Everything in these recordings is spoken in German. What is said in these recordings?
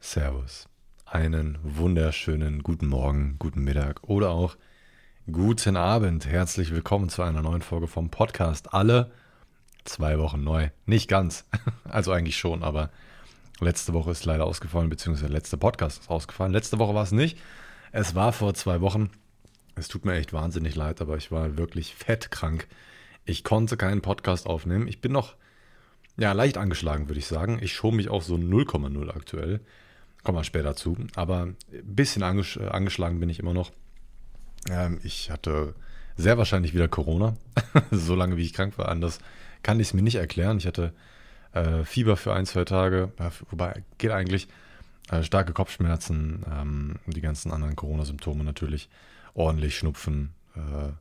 Servus. Einen wunderschönen guten Morgen, guten Mittag oder auch guten Abend. Herzlich willkommen zu einer neuen Folge vom Podcast. Alle zwei Wochen neu. Nicht ganz. Also eigentlich schon, aber letzte Woche ist leider ausgefallen, beziehungsweise letzte Podcast ist ausgefallen. Letzte Woche war es nicht. Es war vor zwei Wochen. Es tut mir echt wahnsinnig leid, aber ich war wirklich fettkrank. Ich konnte keinen Podcast aufnehmen. Ich bin noch ja, leicht angeschlagen, würde ich sagen. Ich schob mich auf so 0,0 aktuell. Kommen wir später zu. Aber ein bisschen anges äh, angeschlagen bin ich immer noch. Ähm, ich hatte sehr wahrscheinlich wieder Corona. so lange wie ich krank war. Anders kann ich es mir nicht erklären. Ich hatte äh, Fieber für ein, zwei Tage. Ja, wobei, geht eigentlich. Äh, starke Kopfschmerzen. Ähm, die ganzen anderen Corona-Symptome natürlich. Ordentlich Schnupfen. Äh,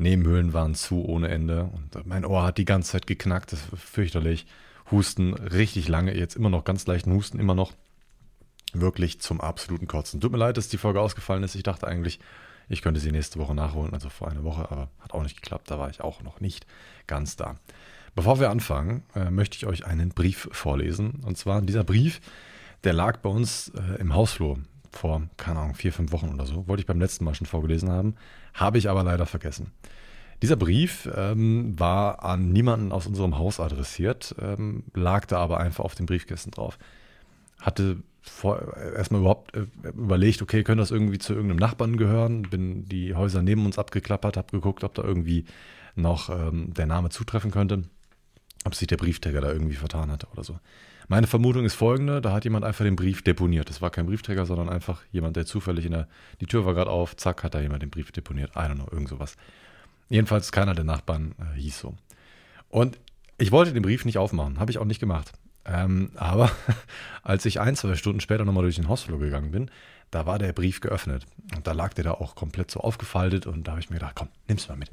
Nebenhöhlen waren zu ohne Ende. Und mein Ohr hat die ganze Zeit geknackt. Das ist fürchterlich. Husten richtig lange. Jetzt immer noch ganz leichten Husten. Immer noch wirklich zum absoluten Kotzen. Tut mir leid, dass die Folge ausgefallen ist. Ich dachte eigentlich, ich könnte sie nächste Woche nachholen, also vor einer Woche, aber hat auch nicht geklappt. Da war ich auch noch nicht ganz da. Bevor wir anfangen, äh, möchte ich euch einen Brief vorlesen. Und zwar dieser Brief, der lag bei uns äh, im Hausflur vor, keine Ahnung, vier, fünf Wochen oder so. Wollte ich beim letzten Mal schon vorgelesen haben, habe ich aber leider vergessen. Dieser Brief ähm, war an niemanden aus unserem Haus adressiert, ähm, lag da aber einfach auf dem Briefkästen drauf. Hatte vor, erstmal überhaupt äh, überlegt, okay, könnte das irgendwie zu irgendeinem Nachbarn gehören? Bin die Häuser neben uns abgeklappert, habe geguckt, ob da irgendwie noch ähm, der Name zutreffen könnte, ob sich der Briefträger da irgendwie vertan hatte oder so. Meine Vermutung ist folgende: Da hat jemand einfach den Brief deponiert. Das war kein Briefträger, sondern einfach jemand, der zufällig in der. Die Tür war gerade auf, zack, hat da jemand den Brief deponiert. I don't know, irgend sowas. Jedenfalls keiner der Nachbarn äh, hieß so. Und ich wollte den Brief nicht aufmachen, habe ich auch nicht gemacht. Ähm, aber als ich ein, zwei Stunden später nochmal durch den Hausflur gegangen bin, da war der Brief geöffnet. Und da lag der da auch komplett so aufgefaltet und da habe ich mir gedacht, komm, nimm's mal mit.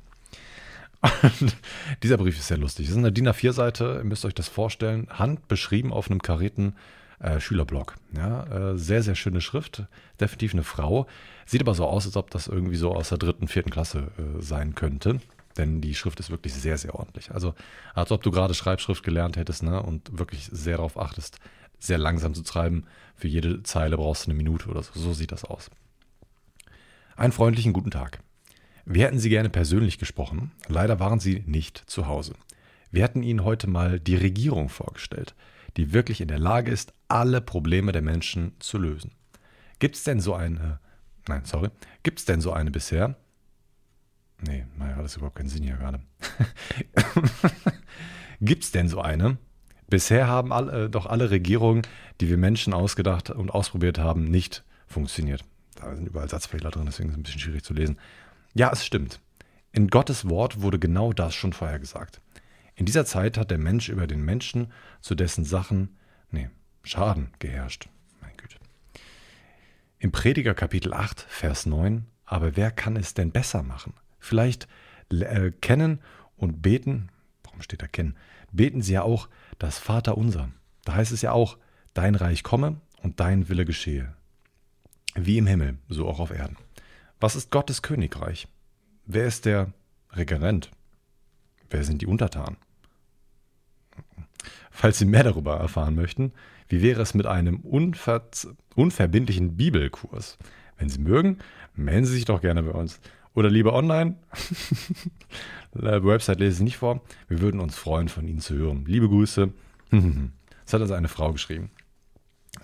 Dieser Brief ist sehr lustig. Das ist eine DIN A4-Seite, ihr müsst euch das vorstellen, handbeschrieben auf einem karierten äh, Schülerblock. Ja, äh, sehr, sehr schöne Schrift, definitiv eine Frau. Sieht aber so aus, als ob das irgendwie so aus der dritten, vierten Klasse äh, sein könnte. Denn die Schrift ist wirklich sehr, sehr ordentlich. Also, als ob du gerade Schreibschrift gelernt hättest ne, und wirklich sehr darauf achtest, sehr langsam zu schreiben. Für jede Zeile brauchst du eine Minute oder so. So sieht das aus. Einen freundlichen guten Tag. Wir hätten Sie gerne persönlich gesprochen, leider waren Sie nicht zu Hause. Wir hätten Ihnen heute mal die Regierung vorgestellt, die wirklich in der Lage ist, alle Probleme der Menschen zu lösen. Gibt es denn so eine, nein, sorry, gibt es denn so eine bisher? Nee, naja, das ist überhaupt keinen Sinn hier gerade. Gibt es denn so eine? Bisher haben alle, äh, doch alle Regierungen, die wir Menschen ausgedacht und ausprobiert haben, nicht funktioniert. Da sind überall Satzfehler drin, deswegen ist es ein bisschen schwierig zu lesen. Ja, es stimmt. In Gottes Wort wurde genau das schon vorher gesagt. In dieser Zeit hat der Mensch über den Menschen zu dessen Sachen, nee, Schaden geherrscht. Mein Güte. Im Prediger Kapitel 8, Vers 9, aber wer kann es denn besser machen? Vielleicht äh, kennen und beten, warum steht da kennen? Beten sie ja auch das Vater unser. Da heißt es ja auch, dein Reich komme und dein Wille geschehe. Wie im Himmel, so auch auf Erden. Was ist Gottes Königreich? Wer ist der Regerent? Wer sind die Untertanen? Falls Sie mehr darüber erfahren möchten, wie wäre es mit einem unverbindlichen Bibelkurs? Wenn Sie mögen, melden Sie sich doch gerne bei uns. Oder lieber online. Website lese ich nicht vor. Wir würden uns freuen, von Ihnen zu hören. Liebe Grüße. Das hat also eine Frau geschrieben.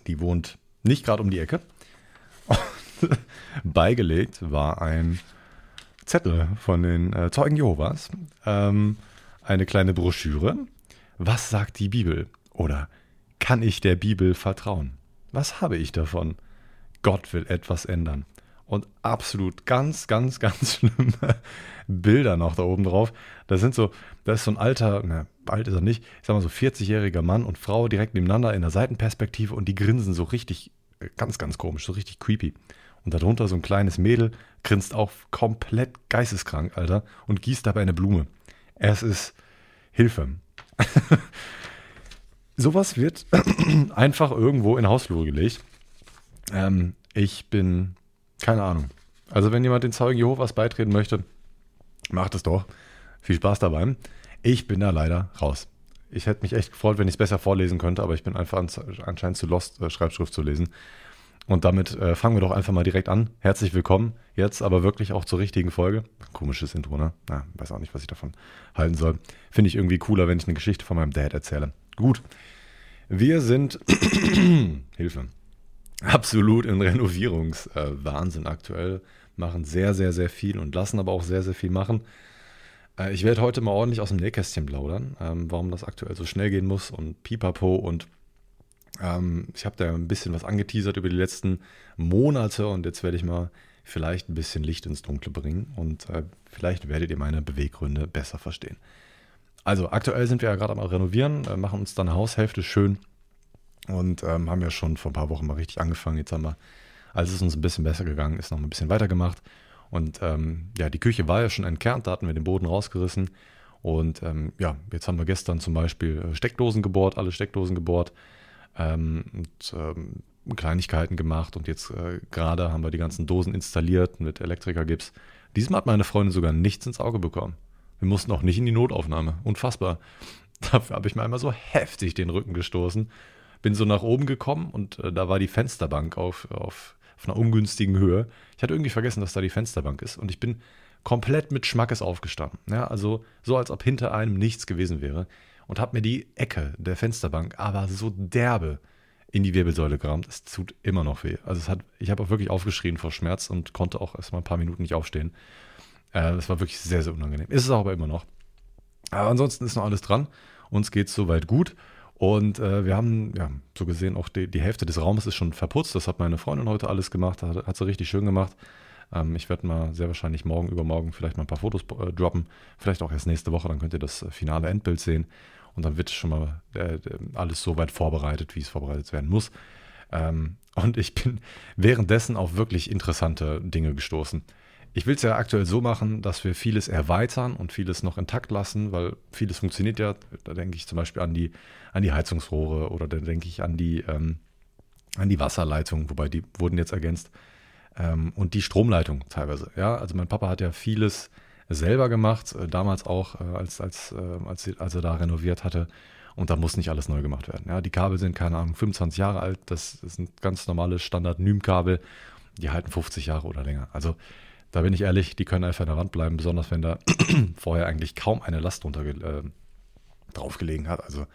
Die wohnt nicht gerade um die Ecke. beigelegt war ein Zettel von den äh, Zeugen Jehovas, ähm, eine kleine Broschüre. Was sagt die Bibel? Oder kann ich der Bibel vertrauen? Was habe ich davon? Gott will etwas ändern. Und absolut ganz, ganz, ganz schlimme Bilder noch da oben drauf. Das sind so, da ist so ein alter, na, alt ist er nicht, ich sag mal so 40-jähriger Mann und Frau direkt nebeneinander in der Seitenperspektive und die grinsen so richtig, äh, ganz, ganz komisch, so richtig creepy. Und darunter so ein kleines Mädel grinst auch komplett geisteskrank, Alter, und gießt dabei eine Blume. Es ist Hilfe. Sowas wird einfach irgendwo in Hausflur gelegt. Ähm, ich bin, keine Ahnung. Also wenn jemand den Zeugen Jehovas beitreten möchte, macht es doch. Viel Spaß dabei. Ich bin da leider raus. ich hätte mich echt gefreut, wenn ich es besser vorlesen könnte, aber ich bin einfach anscheinend zu lost, äh, Schreibschrift zu lesen. Und damit äh, fangen wir doch einfach mal direkt an. Herzlich willkommen. Jetzt aber wirklich auch zur richtigen Folge. Komisches Intro, ne? Na, weiß auch nicht, was ich davon halten soll. Finde ich irgendwie cooler, wenn ich eine Geschichte von meinem Dad erzähle. Gut. Wir sind Hilfe. Absolut in Renovierungswahnsinn äh, aktuell. Machen sehr, sehr, sehr viel und lassen aber auch sehr, sehr viel machen. Äh, ich werde heute mal ordentlich aus dem Nähkästchen plaudern, ähm, warum das aktuell so schnell gehen muss und pipapo und ähm, ich habe da ein bisschen was angeteasert über die letzten Monate und jetzt werde ich mal vielleicht ein bisschen Licht ins Dunkle bringen und äh, vielleicht werdet ihr meine Beweggründe besser verstehen. Also aktuell sind wir ja gerade am Renovieren, äh, machen uns dann Haushälfte schön und ähm, haben ja schon vor ein paar Wochen mal richtig angefangen. Jetzt haben wir, als es uns ein bisschen besser gegangen ist, noch ein bisschen weitergemacht. Und ähm, ja, die Küche war ja schon entkernt, da hatten wir den Boden rausgerissen. Und ähm, ja, jetzt haben wir gestern zum Beispiel äh, Steckdosen gebohrt, alle Steckdosen gebohrt ähm, und ähm, Kleinigkeiten gemacht und jetzt äh, gerade haben wir die ganzen Dosen installiert mit Elektrikergips. Diesmal hat meine Freundin sogar nichts ins Auge bekommen. Wir mussten auch nicht in die Notaufnahme. Unfassbar. Dafür habe ich mir einmal so heftig den Rücken gestoßen. Bin so nach oben gekommen und äh, da war die Fensterbank auf, auf, auf einer ungünstigen Höhe. Ich hatte irgendwie vergessen, dass da die Fensterbank ist und ich bin komplett mit Schmackes aufgestanden. Ja, also so, als ob hinter einem nichts gewesen wäre und habe mir die Ecke der Fensterbank aber so derbe in die Wirbelsäule gerammt. Es tut immer noch weh. Also es hat, ich habe auch wirklich aufgeschrien vor Schmerz und konnte auch erst mal ein paar Minuten nicht aufstehen. Äh, das war wirklich sehr, sehr unangenehm. Ist es aber immer noch. Aber ansonsten ist noch alles dran. Uns geht es soweit gut. Und äh, wir haben, ja, so gesehen, auch die, die, Hälfte des Raumes ist schon verputzt. Das hat meine Freundin heute alles gemacht. Hat, hat sie richtig schön gemacht. Ähm, ich werde mal sehr wahrscheinlich morgen, übermorgen vielleicht mal ein paar Fotos äh, droppen. Vielleicht auch erst nächste Woche, dann könnt ihr das finale Endbild sehen. Und dann wird schon mal äh, alles so weit vorbereitet, wie es vorbereitet werden muss. Ähm, und ich bin währenddessen auf wirklich interessante Dinge gestoßen. Ich will es ja aktuell so machen, dass wir vieles erweitern und vieles noch intakt lassen, weil vieles funktioniert ja. Da denke ich zum Beispiel an die, an die Heizungsrohre oder da denke ich an die, ähm, an die Wasserleitung, wobei die wurden jetzt ergänzt. Ähm, und die Stromleitung teilweise. Ja, also mein Papa hat ja vieles selber gemacht, äh, damals auch, äh, als, als, äh, als, als er da renoviert hatte. Und da muss nicht alles neu gemacht werden. Ja, die Kabel sind, keine Ahnung, 25 Jahre alt. Das sind ganz normale Standard-NÜM-Kabel. Die halten 50 Jahre oder länger. Also da bin ich ehrlich, die können einfach in der Wand bleiben, besonders wenn da vorher eigentlich kaum eine Last drunter äh, drauf gelegen hat. Also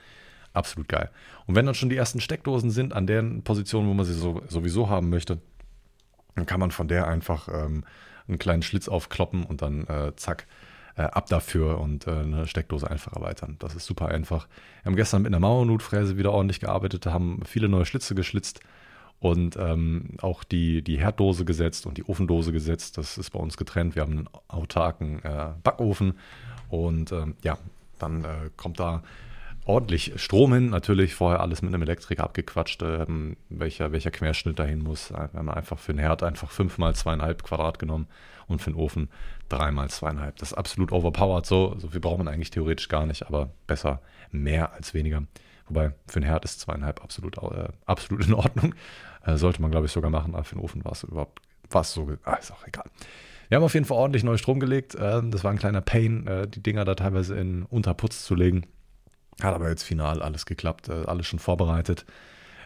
absolut geil. Und wenn dann schon die ersten Steckdosen sind an den Positionen, wo man sie so, sowieso haben möchte, dann kann man von der einfach ähm, einen kleinen Schlitz aufkloppen und dann äh, zack, äh, ab dafür und äh, eine Steckdose einfach erweitern. Das ist super einfach. Wir haben gestern mit einer Mauernutfräse wieder ordentlich gearbeitet, haben viele neue Schlitze geschlitzt und ähm, auch die, die Herddose gesetzt und die Ofendose gesetzt. Das ist bei uns getrennt. Wir haben einen autarken äh, Backofen und ähm, ja, dann äh, kommt da ordentlich Strom hin. Natürlich vorher alles mit einem Elektriker abgequatscht, ähm, welcher, welcher Querschnitt dahin muss. Wir haben einfach für den Herd einfach 5 mal 2,5 Quadrat genommen und für den Ofen 3 mal 2,5. Das ist absolut overpowered so. So viel braucht man eigentlich theoretisch gar nicht, aber besser mehr als weniger. Wobei für den Herd ist 2,5 absolut, äh, absolut in Ordnung. Äh, sollte man, glaube ich, sogar machen, aber für den Ofen war es überhaupt was so. Ah, ist auch egal. Wir haben auf jeden Fall ordentlich neu Strom gelegt. Äh, das war ein kleiner Pain, äh, die Dinger da teilweise in Unterputz zu legen. Hat aber jetzt final alles geklappt, äh, alles schon vorbereitet.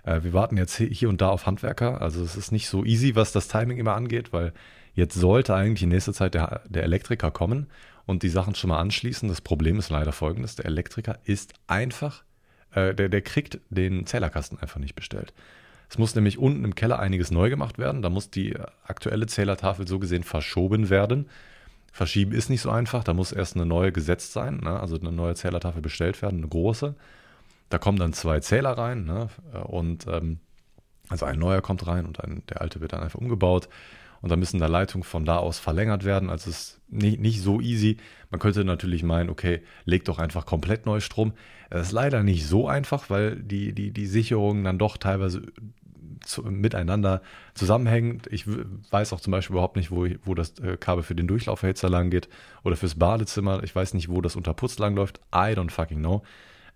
Äh, wir warten jetzt hier und da auf Handwerker. Also es ist nicht so easy, was das Timing immer angeht, weil jetzt sollte eigentlich in nächster Zeit der, der Elektriker kommen und die Sachen schon mal anschließen. Das Problem ist leider folgendes: Der Elektriker ist einfach, äh, der, der kriegt den Zählerkasten einfach nicht bestellt. Es muss nämlich unten im Keller einiges neu gemacht werden. Da muss die aktuelle Zählertafel so gesehen verschoben werden. Verschieben ist nicht so einfach, da muss erst eine neue gesetzt sein, ne? also eine neue Zählertafel bestellt werden, eine große. Da kommen dann zwei Zähler rein ne? und ähm, also ein neuer kommt rein und ein, der alte wird dann einfach umgebaut. Und dann müssen da Leitungen von da aus verlängert werden. Also es ist nicht, nicht so easy. Man könnte natürlich meinen, okay, leg doch einfach komplett neu Strom. Das ist leider nicht so einfach, weil die, die, die Sicherungen dann doch teilweise zu, miteinander zusammenhängen. Ich weiß auch zum Beispiel überhaupt nicht, wo, wo das äh, Kabel für den Durchlauferhitzer lang geht oder fürs Badezimmer. Ich weiß nicht, wo das unter Putz lang läuft. I don't fucking know.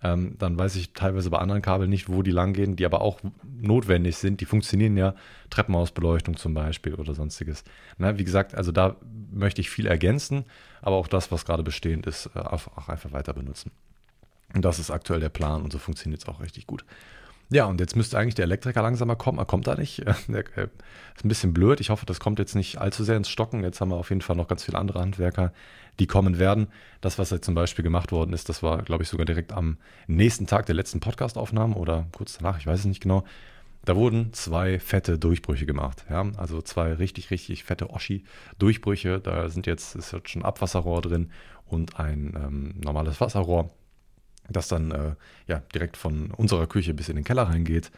Ähm, dann weiß ich teilweise bei anderen Kabeln nicht, wo die lang gehen, die aber auch notwendig sind. Die funktionieren ja, Treppenhausbeleuchtung zum Beispiel oder sonstiges. Na, wie gesagt, also da möchte ich viel ergänzen, aber auch das, was gerade bestehend ist, äh, auch einfach weiter benutzen. Und das ist aktuell der Plan und so funktioniert es auch richtig gut. Ja, und jetzt müsste eigentlich der Elektriker langsamer kommen. Er kommt da nicht. Äh, ist ein bisschen blöd. Ich hoffe, das kommt jetzt nicht allzu sehr ins Stocken. Jetzt haben wir auf jeden Fall noch ganz viele andere Handwerker, die kommen werden. Das, was jetzt zum Beispiel gemacht worden ist, das war, glaube ich, sogar direkt am nächsten Tag der letzten Podcastaufnahme oder kurz danach, ich weiß es nicht genau. Da wurden zwei fette Durchbrüche gemacht. Ja? Also zwei richtig, richtig fette Oschi-Durchbrüche. Da sind jetzt, ist jetzt schon Abwasserrohr drin und ein ähm, normales Wasserrohr das dann äh, ja, direkt von unserer Küche bis in den Keller reingeht.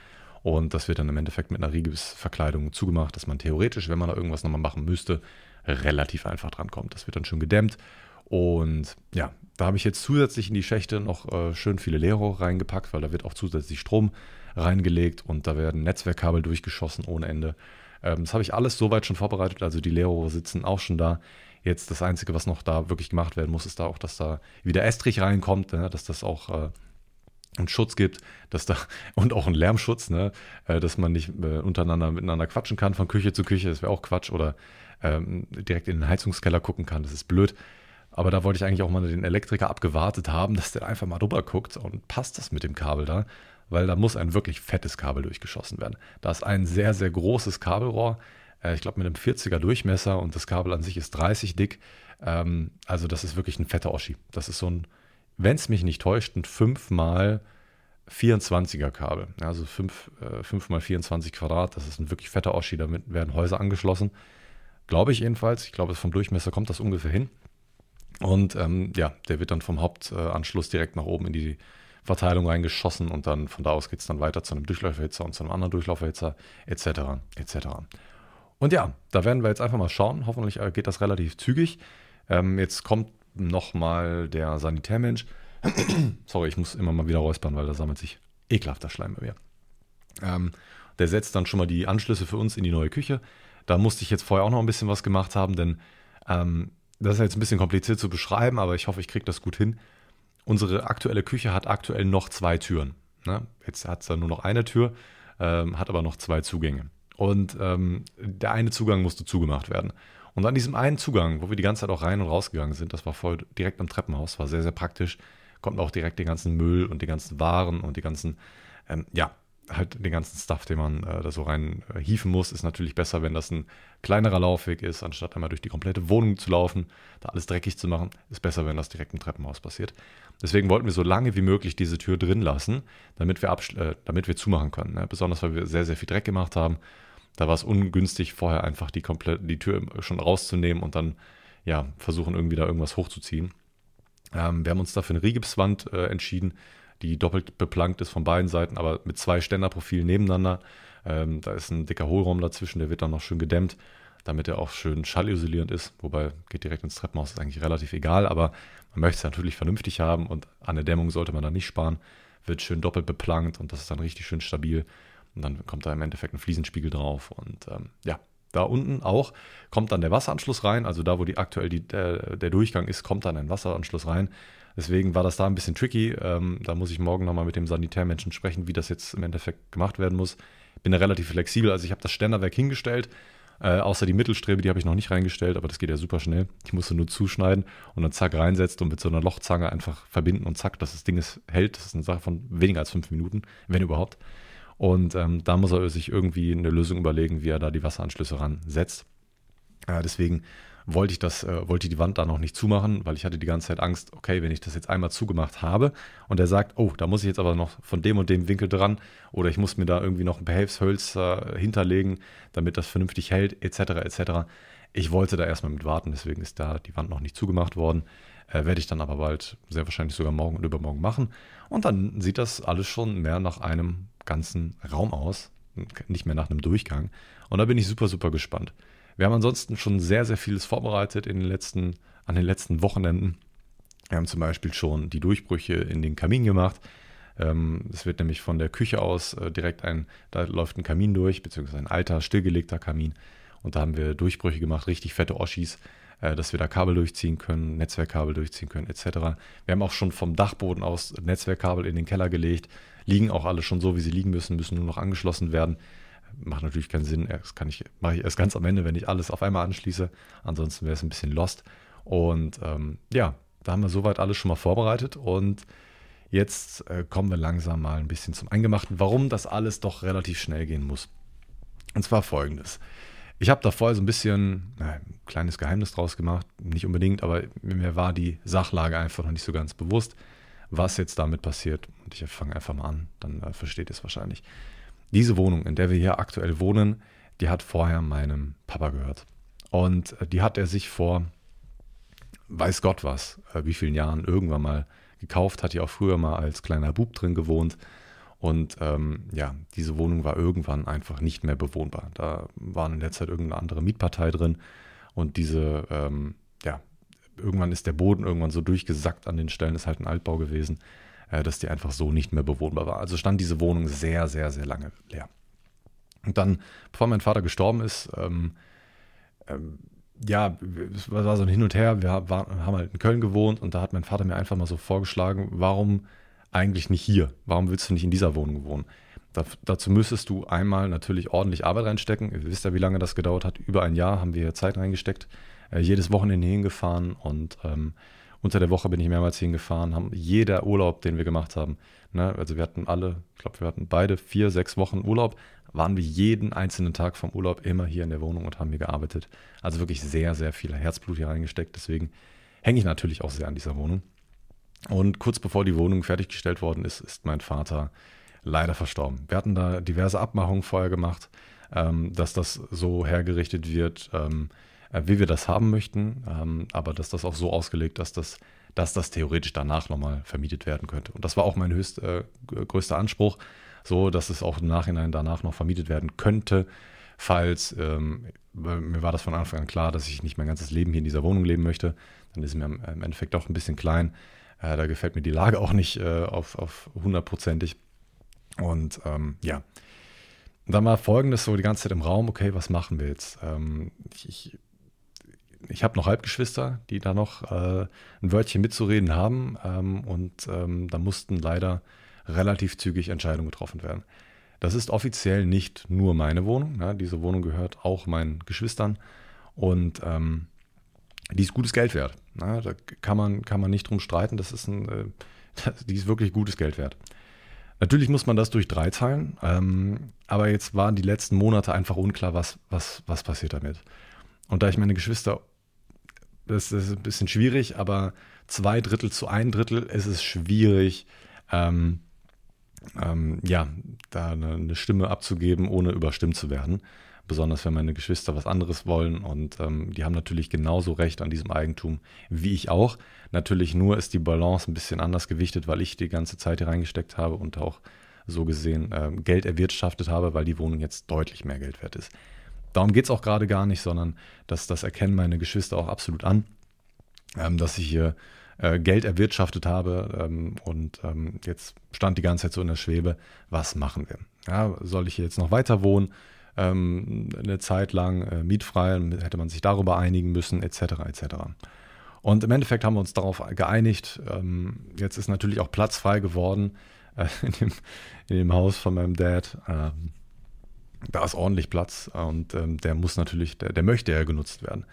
Und das wird dann im Endeffekt mit einer Riegelsverkleidung zugemacht, dass man theoretisch, wenn man da irgendwas nochmal machen müsste, relativ einfach drankommt. Das wird dann schon gedämmt. Und ja, da habe ich jetzt zusätzlich in die Schächte noch äh, schön viele Leerrohre reingepackt, weil da wird auch zusätzlich Strom reingelegt und da werden Netzwerkkabel durchgeschossen ohne Ende. Ähm, das habe ich alles soweit schon vorbereitet, also die Leerrohre sitzen auch schon da. Jetzt das Einzige, was noch da wirklich gemacht werden muss, ist da auch, dass da wieder Estrich reinkommt, ne? dass das auch äh, einen Schutz gibt, dass da und auch einen Lärmschutz, ne? Äh, dass man nicht äh, untereinander miteinander quatschen kann von Küche zu Küche, das wäre auch Quatsch oder ähm, direkt in den Heizungskeller gucken kann, das ist blöd. Aber da wollte ich eigentlich auch mal den Elektriker abgewartet haben, dass der einfach mal drüber guckt und passt das mit dem Kabel da, weil da muss ein wirklich fettes Kabel durchgeschossen werden. Da ist ein sehr, sehr großes Kabelrohr, äh, ich glaube mit einem 40er Durchmesser und das Kabel an sich ist 30 dick. Ähm, also das ist wirklich ein fetter Oschi. Das ist so ein, wenn es mich nicht täuscht, ein 5 mal 24er Kabel. Also 5, äh, 5 mal 24 Quadrat. Das ist ein wirklich fetter Oschi. Damit werden Häuser angeschlossen. Glaube ich jedenfalls. Ich glaube, vom Durchmesser kommt das ungefähr hin. Und ähm, ja, der wird dann vom Hauptanschluss direkt nach oben in die Verteilung reingeschossen und dann von da aus geht es dann weiter zu einem Durchlauferhitzer und zu einem anderen Durchlauferhitzer etc. etc. Und ja, da werden wir jetzt einfach mal schauen. Hoffentlich äh, geht das relativ zügig. Ähm, jetzt kommt nochmal der Sanitärmensch. Sorry, ich muss immer mal wieder räuspern, weil da sammelt sich ekelhafter Schleim bei mir. Ähm, der setzt dann schon mal die Anschlüsse für uns in die neue Küche. Da musste ich jetzt vorher auch noch ein bisschen was gemacht haben, denn ähm, das ist jetzt ein bisschen kompliziert zu beschreiben, aber ich hoffe, ich kriege das gut hin. Unsere aktuelle Küche hat aktuell noch zwei Türen. Ne? Jetzt hat es da nur noch eine Tür, ähm, hat aber noch zwei Zugänge. Und ähm, der eine Zugang musste zugemacht werden. Und an diesem einen Zugang, wo wir die ganze Zeit auch rein und rausgegangen sind, das war voll direkt am Treppenhaus, war sehr, sehr praktisch, konnten auch direkt den ganzen Müll und die ganzen Waren und die ganzen, ähm, ja, halt den ganzen Stuff, den man äh, da so rein äh, hieven muss, ist natürlich besser, wenn das ein kleinerer Laufweg ist, anstatt einmal durch die komplette Wohnung zu laufen, da alles dreckig zu machen, ist besser, wenn das direkt im Treppenhaus passiert. Deswegen wollten wir so lange wie möglich diese Tür drin lassen, damit wir, äh, damit wir zumachen können. Ne? Besonders, weil wir sehr, sehr viel Dreck gemacht haben da war es ungünstig, vorher einfach die komplette die Tür schon rauszunehmen und dann ja versuchen irgendwie da irgendwas hochzuziehen. Ähm, wir haben uns dafür eine Rigipswand äh, entschieden, die doppelt beplankt ist von beiden Seiten, aber mit zwei Ständerprofilen nebeneinander. Ähm, da ist ein dicker Hohlraum dazwischen, der wird dann noch schön gedämmt, damit er auch schön schallisolierend ist. Wobei geht direkt ins Treppenhaus, ist eigentlich relativ egal, aber man möchte es natürlich vernünftig haben und an der Dämmung sollte man da nicht sparen. Wird schön doppelt beplankt und das ist dann richtig schön stabil. Und dann kommt da im Endeffekt ein Fliesenspiegel drauf. Und ähm, ja, da unten auch kommt dann der Wasseranschluss rein. Also da, wo die aktuell die, der, der, Durchgang ist, kommt dann ein Wasseranschluss rein. Deswegen war das da ein bisschen tricky. Ähm, da muss ich morgen nochmal mit dem Sanitärmenschen sprechen, wie das jetzt im Endeffekt gemacht werden muss. Bin da relativ flexibel. Also ich habe das Ständerwerk hingestellt. Äh, außer die Mittelstrebe, die habe ich noch nicht reingestellt, aber das geht ja super schnell. Ich musste nur zuschneiden und dann zack reinsetzt und mit so einer Lochzange einfach verbinden und zack, dass das Ding ist, hält. Das ist eine Sache von weniger als fünf Minuten, wenn überhaupt. Und ähm, da muss er sich irgendwie eine Lösung überlegen, wie er da die Wasseranschlüsse ransetzt. Äh, deswegen wollte ich das, äh, wollte die Wand da noch nicht zumachen, weil ich hatte die ganze Zeit Angst, okay, wenn ich das jetzt einmal zugemacht habe und er sagt, oh, da muss ich jetzt aber noch von dem und dem Winkel dran oder ich muss mir da irgendwie noch ein Behelfshölzer hinterlegen, damit das vernünftig hält, etc., etc. Ich wollte da erstmal mit warten, deswegen ist da die Wand noch nicht zugemacht worden. Äh, werde ich dann aber bald, sehr wahrscheinlich sogar morgen und übermorgen machen. Und dann sieht das alles schon mehr nach einem ganzen Raum aus, nicht mehr nach einem Durchgang. Und da bin ich super, super gespannt. Wir haben ansonsten schon sehr, sehr vieles vorbereitet in den letzten, an den letzten Wochenenden. Wir haben zum Beispiel schon die Durchbrüche in den Kamin gemacht. Ähm, es wird nämlich von der Küche aus äh, direkt ein, da läuft ein Kamin durch, beziehungsweise ein alter, stillgelegter Kamin. Und da haben wir Durchbrüche gemacht, richtig fette Oschis, dass wir da Kabel durchziehen können, Netzwerkkabel durchziehen können, etc. Wir haben auch schon vom Dachboden aus Netzwerkkabel in den Keller gelegt, liegen auch alle schon so, wie sie liegen müssen, müssen nur noch angeschlossen werden. Macht natürlich keinen Sinn. Das kann ich, mache ich erst ganz am Ende, wenn ich alles auf einmal anschließe. Ansonsten wäre es ein bisschen lost. Und ähm, ja, da haben wir soweit alles schon mal vorbereitet. Und jetzt äh, kommen wir langsam mal ein bisschen zum Eingemachten, warum das alles doch relativ schnell gehen muss. Und zwar folgendes. Ich habe da vorher so ein bisschen ein kleines Geheimnis draus gemacht, nicht unbedingt, aber mir war die Sachlage einfach noch nicht so ganz bewusst, was jetzt damit passiert. Und ich fange einfach mal an, dann äh, versteht ihr es wahrscheinlich. Diese Wohnung, in der wir hier aktuell wohnen, die hat vorher meinem Papa gehört. Und äh, die hat er sich vor, weiß Gott was, äh, wie vielen Jahren irgendwann mal gekauft, hat ja auch früher mal als kleiner Bub drin gewohnt. Und ähm, ja, diese Wohnung war irgendwann einfach nicht mehr bewohnbar. Da war in der Zeit irgendeine andere Mietpartei drin. Und diese, ähm, ja, irgendwann ist der Boden irgendwann so durchgesackt an den Stellen, ist halt ein Altbau gewesen, äh, dass die einfach so nicht mehr bewohnbar war. Also stand diese Wohnung sehr, sehr, sehr lange leer. Und dann, bevor mein Vater gestorben ist, ähm, ähm, ja, es war so ein Hin und Her. Wir haben halt in Köln gewohnt und da hat mein Vater mir einfach mal so vorgeschlagen, warum eigentlich nicht hier? Warum willst du nicht in dieser Wohnung wohnen? Da, dazu müsstest du einmal natürlich ordentlich Arbeit reinstecken. Ihr wisst ja, wie lange das gedauert hat. Über ein Jahr haben wir Zeit reingesteckt. Äh, jedes Wochenende hingefahren und ähm, unter der Woche bin ich mehrmals hingefahren. Haben jeder Urlaub, den wir gemacht haben, ne, also wir hatten alle, ich glaube, wir hatten beide vier, sechs Wochen Urlaub, waren wir jeden einzelnen Tag vom Urlaub immer hier in der Wohnung und haben hier gearbeitet. Also wirklich sehr, sehr viel Herzblut hier reingesteckt. Deswegen hänge ich natürlich auch sehr an dieser Wohnung. Und kurz bevor die Wohnung fertiggestellt worden ist, ist mein Vater leider verstorben. Wir hatten da diverse Abmachungen vorher gemacht, ähm, dass das so hergerichtet wird, ähm, äh, wie wir das haben möchten, ähm, aber dass das auch so ausgelegt, dass das, dass das theoretisch danach nochmal vermietet werden könnte. Und das war auch mein höchst, äh, größter Anspruch, so dass es auch im Nachhinein danach noch vermietet werden könnte, falls ähm, mir war das von Anfang an klar, dass ich nicht mein ganzes Leben hier in dieser Wohnung leben möchte. Dann ist es mir im Endeffekt auch ein bisschen klein. Äh, da gefällt mir die Lage auch nicht äh, auf, auf hundertprozentig. Und ähm, ja, dann war folgendes so die ganze Zeit im Raum, okay, was machen wir jetzt? Ähm, ich ich, ich habe noch Halbgeschwister, die da noch äh, ein Wörtchen mitzureden haben. Ähm, und ähm, da mussten leider relativ zügig Entscheidungen getroffen werden. Das ist offiziell nicht nur meine Wohnung. Ja, diese Wohnung gehört auch meinen Geschwistern. Und ähm, die ist gutes Geld wert. Na, da kann man, kann man nicht drum streiten. Das ist ein, äh, die ist wirklich gutes Geld wert. Natürlich muss man das durch drei teilen, ähm, aber jetzt waren die letzten Monate einfach unklar, was, was, was passiert damit. Und da ich meine Geschwister, das ist ein bisschen schwierig, aber zwei Drittel zu ein Drittel ist es schwierig, ähm, ähm, ja, da eine, eine, Stimme abzugeben, ohne überstimmt zu werden besonders wenn meine Geschwister was anderes wollen und ähm, die haben natürlich genauso Recht an diesem Eigentum wie ich auch. Natürlich nur ist die Balance ein bisschen anders gewichtet, weil ich die ganze Zeit hier reingesteckt habe und auch so gesehen äh, Geld erwirtschaftet habe, weil die Wohnung jetzt deutlich mehr Geld wert ist. Darum geht es auch gerade gar nicht, sondern dass das erkennen meine Geschwister auch absolut an, ähm, dass ich hier äh, Geld erwirtschaftet habe ähm, und ähm, jetzt stand die ganze Zeit so in der Schwebe, was machen wir? Ja, soll ich hier jetzt noch weiter wohnen? Ähm, eine Zeit lang äh, mietfrei, hätte man sich darüber einigen müssen, etc. etc. Und im Endeffekt haben wir uns darauf geeinigt. Ähm, jetzt ist natürlich auch Platz frei geworden äh, in, dem, in, dem, Haus von meinem Dad. Ähm, da ist ordentlich Platz und ähm, der muss natürlich, der, der, möchte ja genutzt werden.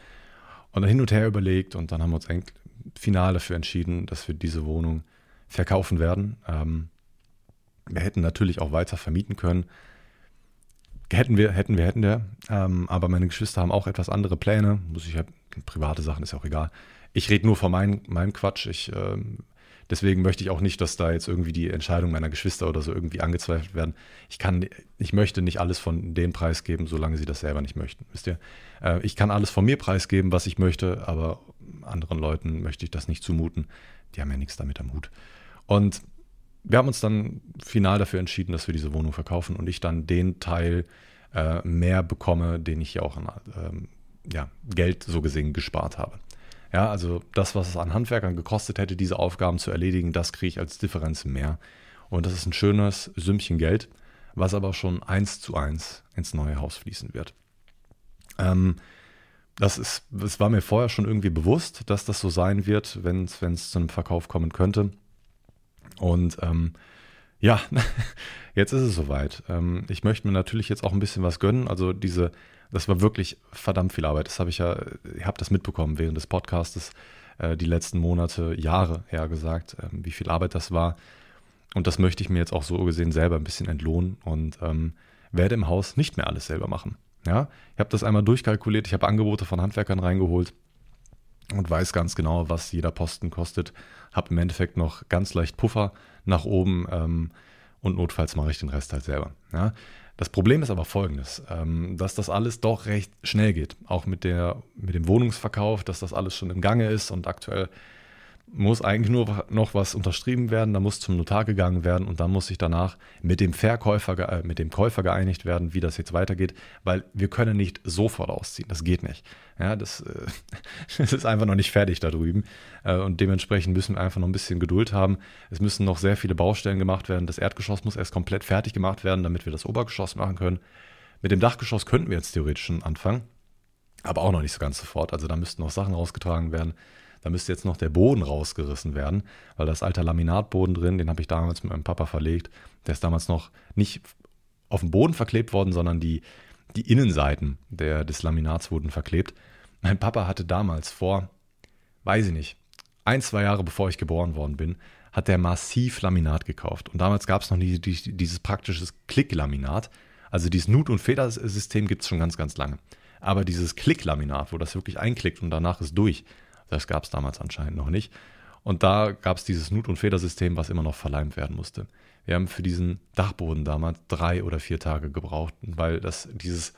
Und dann hin und her überlegt und dann haben wir uns eigentlich final dafür entschieden, dass wir diese Wohnung verkaufen werden. Ähm, wir hätten natürlich auch weiter vermieten können, Hätten wir, hätten wir, hätten wir. Ähm, aber meine Geschwister haben auch etwas andere Pläne. Muss ich ja, private Sachen ist ja auch egal. Ich rede nur von mein, meinem Quatsch. Ich, ähm, deswegen möchte ich auch nicht, dass da jetzt irgendwie die Entscheidung meiner Geschwister oder so irgendwie angezweifelt werden. Ich kann, ich möchte nicht alles von denen preisgeben, solange sie das selber nicht möchten. Wisst ihr? Äh, ich kann alles von mir preisgeben, was ich möchte, aber anderen Leuten möchte ich das nicht zumuten. Die haben ja nichts damit am Hut. Und wir haben uns dann final dafür entschieden, dass wir diese Wohnung verkaufen und ich dann den Teil äh, mehr bekomme, den ich ja auch an ähm, ja, Geld so gesehen gespart habe. Ja, also das, was es an Handwerkern gekostet hätte, diese Aufgaben zu erledigen, das kriege ich als Differenz mehr. Und das ist ein schönes Sümmchen Geld, was aber schon eins zu eins ins neue Haus fließen wird. Ähm, das, ist, das war mir vorher schon irgendwie bewusst, dass das so sein wird, wenn es zu einem Verkauf kommen könnte. Und ähm, ja, jetzt ist es soweit. Ähm, ich möchte mir natürlich jetzt auch ein bisschen was gönnen. Also diese, das war wirklich verdammt viel Arbeit. Das habe ich ja, ihr habt das mitbekommen während des Podcastes, äh, die letzten Monate, Jahre her gesagt, äh, wie viel Arbeit das war. Und das möchte ich mir jetzt auch so gesehen selber ein bisschen entlohnen und ähm, werde im Haus nicht mehr alles selber machen. Ja, ich habe das einmal durchkalkuliert, ich habe Angebote von Handwerkern reingeholt und weiß ganz genau, was jeder Posten kostet. Habe im Endeffekt noch ganz leicht Puffer nach oben ähm, und notfalls mache ich den Rest halt selber. Ja. Das Problem ist aber folgendes, ähm, dass das alles doch recht schnell geht. Auch mit, der, mit dem Wohnungsverkauf, dass das alles schon im Gange ist und aktuell muss eigentlich nur noch was unterschrieben werden, da muss zum Notar gegangen werden und dann muss sich danach mit dem Verkäufer, äh, mit dem Käufer geeinigt werden, wie das jetzt weitergeht, weil wir können nicht sofort ausziehen, das geht nicht. Ja, das, äh, das ist einfach noch nicht fertig da drüben äh, und dementsprechend müssen wir einfach noch ein bisschen Geduld haben. Es müssen noch sehr viele Baustellen gemacht werden, das Erdgeschoss muss erst komplett fertig gemacht werden, damit wir das Obergeschoss machen können. Mit dem Dachgeschoss könnten wir jetzt theoretisch schon anfangen, aber auch noch nicht so ganz sofort, also da müssten noch Sachen rausgetragen werden. Da müsste jetzt noch der Boden rausgerissen werden, weil das alter Laminatboden drin, den habe ich damals mit meinem Papa verlegt. Der ist damals noch nicht auf dem Boden verklebt worden, sondern die, die Innenseiten der, des Laminats wurden verklebt. Mein Papa hatte damals vor, weiß ich nicht, ein, zwei Jahre bevor ich geboren worden bin, hat der massiv Laminat gekauft. Und damals gab es noch nie dieses praktische Klicklaminat. Also dieses Nut- und Federsystem gibt es schon ganz, ganz lange. Aber dieses Klicklaminat, wo das wirklich einklickt und danach ist durch, das gab es damals anscheinend noch nicht. Und da gab es dieses Nut- und Federsystem, was immer noch verleimt werden musste. Wir haben für diesen Dachboden damals drei oder vier Tage gebraucht, weil das dieses,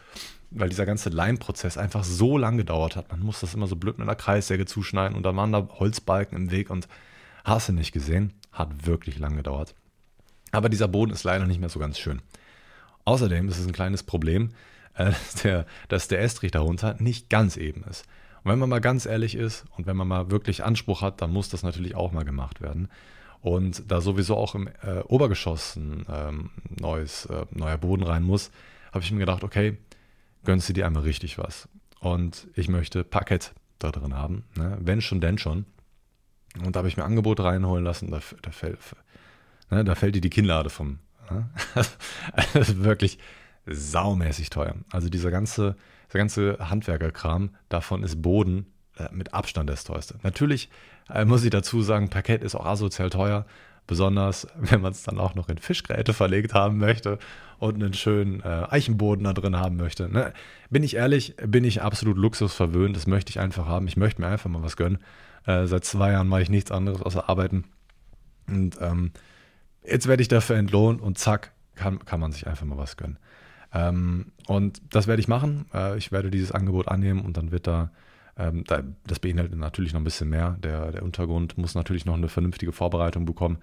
weil dieser ganze Leimprozess einfach so lang gedauert hat. Man muss das immer so blöd mit einer Kreissäge zuschneiden und da waren da Holzbalken im Weg und hast du nicht gesehen, hat wirklich lang gedauert. Aber dieser Boden ist leider nicht mehr so ganz schön. Außerdem ist es ein kleines Problem, äh, dass der, dass der Estrich darunter nicht ganz eben ist. Und wenn man mal ganz ehrlich ist und wenn man mal wirklich Anspruch hat, dann muss das natürlich auch mal gemacht werden. Und da sowieso auch im äh, Obergeschoss ein ähm, neues, äh, neuer Boden rein muss, habe ich mir gedacht, okay, gönnst du dir einmal richtig was. Und ich möchte Parkett da drin haben. Ne? Wenn schon, denn schon. Und da habe ich mir Angebote reinholen lassen, da, da, fällt, ne, da fällt dir die Kinnlade vom. Ne? ist wirklich saumäßig teuer. Also dieser ganze der ganze Handwerkerkram, davon ist Boden äh, mit Abstand das teuerste. Natürlich äh, muss ich dazu sagen, Parkett ist auch asozial teuer, besonders wenn man es dann auch noch in Fischgräte verlegt haben möchte und einen schönen äh, Eichenboden da drin haben möchte. Ne? Bin ich ehrlich, bin ich absolut luxusverwöhnt, das möchte ich einfach haben. Ich möchte mir einfach mal was gönnen. Äh, seit zwei Jahren mache ich nichts anderes außer arbeiten. Und ähm, jetzt werde ich dafür entlohnt und zack, kann, kann man sich einfach mal was gönnen. Ähm, und das werde ich machen. Äh, ich werde dieses Angebot annehmen und dann wird da, ähm, da, das beinhaltet natürlich noch ein bisschen mehr. Der, der Untergrund muss natürlich noch eine vernünftige Vorbereitung bekommen.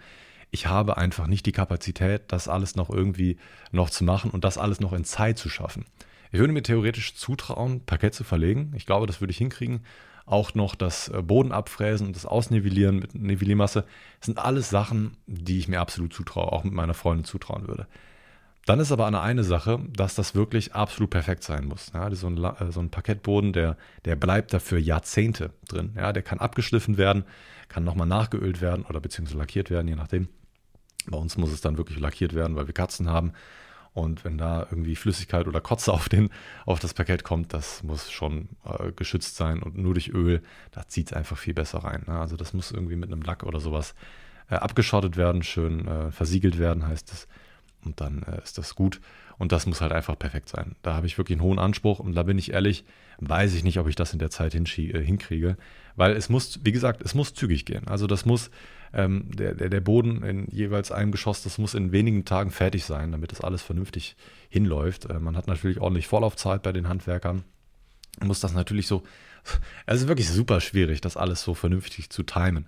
Ich habe einfach nicht die Kapazität, das alles noch irgendwie noch zu machen und das alles noch in Zeit zu schaffen. Ich würde mir theoretisch zutrauen, Parkett zu verlegen. Ich glaube, das würde ich hinkriegen. Auch noch das äh, Boden abfräsen und das Ausnivellieren mit Nivelliermasse sind alles Sachen, die ich mir absolut zutraue, auch mit meiner Freundin zutrauen würde. Dann ist aber eine, Sache, dass das wirklich absolut perfekt sein muss. Ja, so, ein, äh, so ein Parkettboden, der, der bleibt dafür Jahrzehnte drin. Ja, der kann abgeschliffen werden, kann nochmal nachgeölt werden oder beziehungsweise lackiert werden, je nachdem. Bei uns muss es dann wirklich lackiert werden, weil wir Katzen haben. Und wenn da irgendwie Flüssigkeit oder Kotze auf, den, auf das Parkett kommt, das muss schon äh, geschützt sein. Und nur durch Öl, da zieht es einfach viel besser rein. Ne? Also das muss irgendwie mit einem Lack oder sowas äh, abgeschottet werden, schön äh, versiegelt werden, heißt es und dann äh, ist das gut. Und das muss halt einfach perfekt sein. Da habe ich wirklich einen hohen Anspruch und da bin ich ehrlich, weiß ich nicht, ob ich das in der Zeit äh, hinkriege, weil es muss, wie gesagt, es muss zügig gehen. Also das muss, ähm, der, der, der Boden in jeweils einem Geschoss, das muss in wenigen Tagen fertig sein, damit das alles vernünftig hinläuft. Äh, man hat natürlich ordentlich Vorlaufzeit bei den Handwerkern, muss das natürlich so, es ist wirklich super schwierig, das alles so vernünftig zu timen.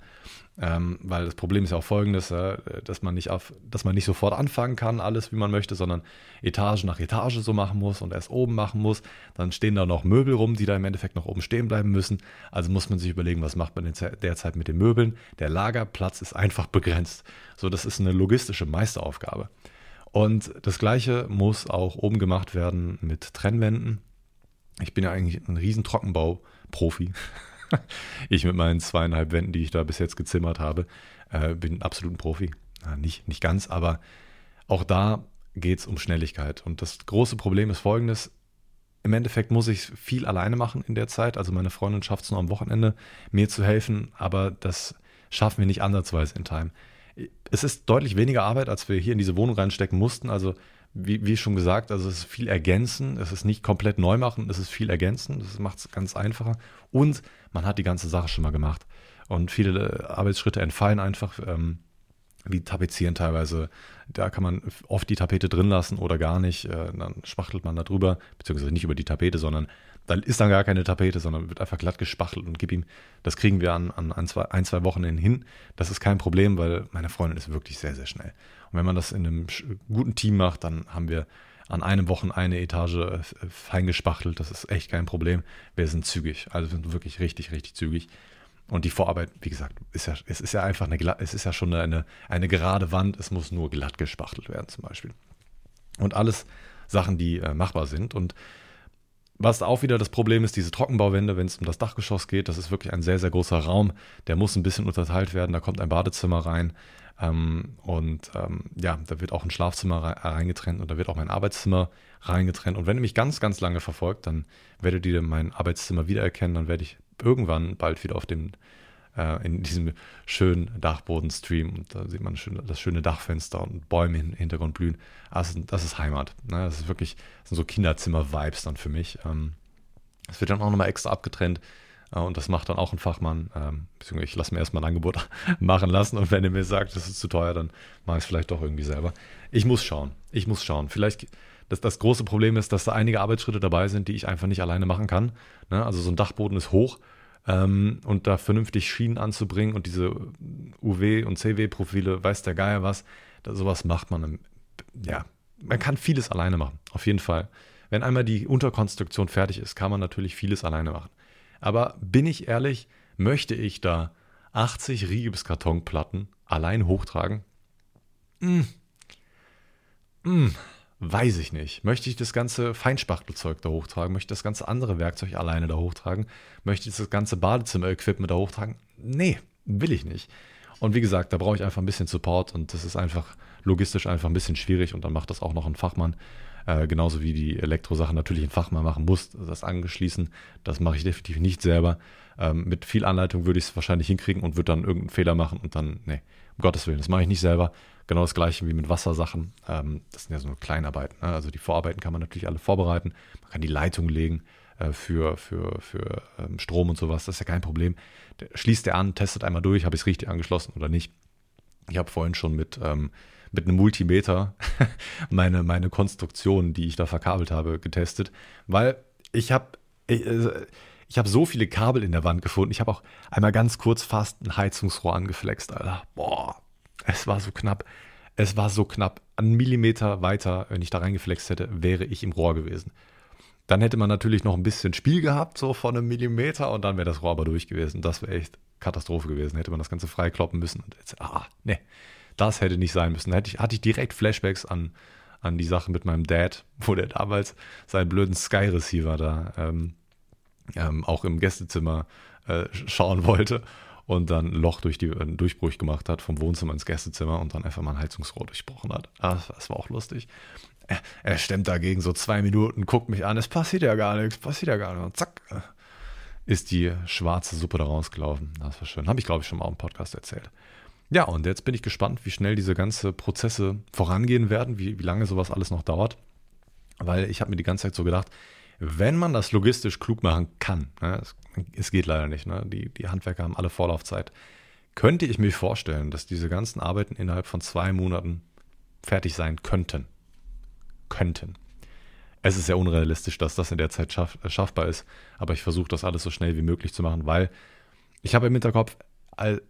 Ähm, weil das Problem ist ja auch folgendes, äh, dass man nicht auf, dass man nicht sofort anfangen kann, alles wie man möchte, sondern Etage nach Etage so machen muss und erst oben machen muss. Dann stehen da noch Möbel rum, die da im Endeffekt noch oben stehen bleiben müssen. Also muss man sich überlegen, was macht man derzeit mit den Möbeln. Der Lagerplatz ist einfach begrenzt. So, das ist eine logistische Meisteraufgabe. Und das gleiche muss auch oben gemacht werden mit Trennwänden. Ich bin ja eigentlich ein riesen Trockenbau-Profi. ich mit meinen zweieinhalb Wänden, die ich da bis jetzt gezimmert habe, äh, bin absolut ein Profi. Nicht, nicht ganz, aber auch da geht es um Schnelligkeit. Und das große Problem ist folgendes. Im Endeffekt muss ich viel alleine machen in der Zeit. Also meine Freundin schafft es nur am Wochenende, mir zu helfen, aber das schaffen wir nicht ansatzweise in Time. es ist deutlich weniger Arbeit, als wir hier in diese Wohnung reinstecken mussten. Also wie, wie schon gesagt, also es ist viel ergänzen, es ist nicht komplett neu machen, es ist viel ergänzen, das macht es ganz einfacher. Und man hat die ganze Sache schon mal gemacht. Und viele Arbeitsschritte entfallen einfach, ähm, wie tapezieren teilweise. Da kann man oft die Tapete drin lassen oder gar nicht. Äh, dann spachtelt man da drüber, beziehungsweise nicht über die Tapete, sondern da ist dann gar keine Tapete, sondern wird einfach glatt gespachtelt und gib ihm, das kriegen wir an, an ein, zwei, ein, zwei Wochen hin. Das ist kein Problem, weil meine Freundin ist wirklich sehr, sehr schnell. Und wenn man das in einem guten Team macht, dann haben wir an einem Wochen eine Etage äh, fein gespachtelt. Das ist echt kein Problem. Wir sind zügig. Also wir sind wirklich richtig, richtig zügig. Und die Vorarbeit, wie gesagt, ist ja, es ist ja einfach eine, es ist ja schon eine, eine gerade Wand. Es muss nur glatt gespachtelt werden, zum Beispiel. Und alles Sachen, die äh, machbar sind. Und was auch wieder das Problem ist, diese Trockenbauwände, wenn es um das Dachgeschoss geht, das ist wirklich ein sehr, sehr großer Raum. Der muss ein bisschen unterteilt werden. Da kommt ein Badezimmer rein. Ähm, und ähm, ja, da wird auch ein Schlafzimmer reingetrennt und da wird auch mein Arbeitszimmer reingetrennt. Und wenn ihr mich ganz, ganz lange verfolgt, dann werdet ihr mein Arbeitszimmer wiedererkennen. Dann werde ich irgendwann bald wieder auf dem äh, in diesem schönen Dachboden-Stream. Und da sieht man schön, das schöne Dachfenster und Bäume im Hintergrund blühen. Also, das ist Heimat. Ne? Das ist wirklich, das sind so Kinderzimmer-Vibes dann für mich. Ähm, es wird dann auch nochmal extra abgetrennt. Äh, und das macht dann auch ein Fachmann. Ähm, beziehungsweise ich lasse mir erstmal ein Angebot machen lassen. Und wenn er mir sagt, das ist zu teuer, dann mache ich es vielleicht doch irgendwie selber. Ich muss schauen. Ich muss schauen. Vielleicht das, das große Problem ist, dass da einige Arbeitsschritte dabei sind, die ich einfach nicht alleine machen kann. Ne? Also so ein Dachboden ist hoch ähm, und da vernünftig Schienen anzubringen und diese UW- und CW-Profile, weiß der Geier was, da, sowas macht man. ja, man kann vieles alleine machen, auf jeden Fall. Wenn einmal die Unterkonstruktion fertig ist, kann man natürlich vieles alleine machen. Aber bin ich ehrlich, möchte ich da 80 Rigipskartonplatten allein hochtragen? Mm. Mm. Weiß ich nicht. Möchte ich das ganze Feinspachtelzeug da hochtragen? Möchte ich das ganze andere Werkzeug alleine da hochtragen? Möchte ich das ganze Badezimmer-Equipment da hochtragen? Nee, will ich nicht. Und wie gesagt, da brauche ich einfach ein bisschen Support und das ist einfach logistisch einfach ein bisschen schwierig und dann macht das auch noch ein Fachmann. Äh, genauso wie die Elektrosachen natürlich ein Fachmann machen muss, das angeschließen. Das mache ich definitiv nicht selber. Ähm, mit viel Anleitung würde ich es wahrscheinlich hinkriegen und würde dann irgendeinen Fehler machen und dann, nee, um Gottes Willen, das mache ich nicht selber. Genau das gleiche wie mit Wassersachen. Ähm, das sind ja so Kleinarbeiten. Ne? Also die Vorarbeiten kann man natürlich alle vorbereiten. Man kann die Leitung legen äh, für, für, für ähm, Strom und sowas. Das ist ja kein Problem. Der, schließt er an, testet einmal durch, habe ich es richtig angeschlossen oder nicht. Ich habe vorhin schon mit, ähm, mit einem Multimeter meine, meine Konstruktion, die ich da verkabelt habe, getestet, weil ich habe ich, äh, ich habe so viele Kabel in der Wand gefunden. Ich habe auch einmal ganz kurz fast ein Heizungsrohr angeflext, Alter. Boah, es war so knapp. Es war so knapp. Ein Millimeter weiter, wenn ich da reingeflext hätte, wäre ich im Rohr gewesen. Dann hätte man natürlich noch ein bisschen Spiel gehabt, so von einem Millimeter, und dann wäre das Rohr aber durch gewesen. Das wäre echt Katastrophe gewesen. Hätte man das Ganze freikloppen müssen. Und jetzt, ah, nee, das hätte nicht sein müssen. Da hätte ich, hatte ich direkt Flashbacks an, an die Sache mit meinem Dad, wo der damals seinen blöden Sky Receiver da ähm, ähm, auch im Gästezimmer äh, schauen wollte und dann ein Loch durch die, einen Durchbruch gemacht hat vom Wohnzimmer ins Gästezimmer und dann einfach mal ein Heizungsrohr durchbrochen hat. Ah, das war auch lustig. Er, stemmt dagegen so zwei Minuten, guckt mich an, es passiert ja gar nichts, passiert ja gar nichts. Und zack, äh, ist die schwarze Suppe da rausgelaufen. Das war schön. Habe ich, glaube ich, schon mal im Podcast erzählt. Ja, und jetzt bin ich gespannt, wie schnell diese ganzen Prozesse vorangehen werden, wie, wie lange sowas alles noch dauert. Weil ich habe mir die ganze Zeit so gedacht, wenn man das logistisch klug machen kann, ne, es, es, geht leider nicht, ne, die, die Handwerker haben alle Vorlaufzeit, könnte ich mir vorstellen, dass diese ganzen Arbeiten innerhalb von zwei Monaten fertig sein könnten. Könnten. Es ist sehr unrealistisch, dass das in der Zeit schaff, äh, schaffbar ist, aber ich versuche das alles so schnell wie möglich zu machen, weil ich habe im Hinterkopf, all,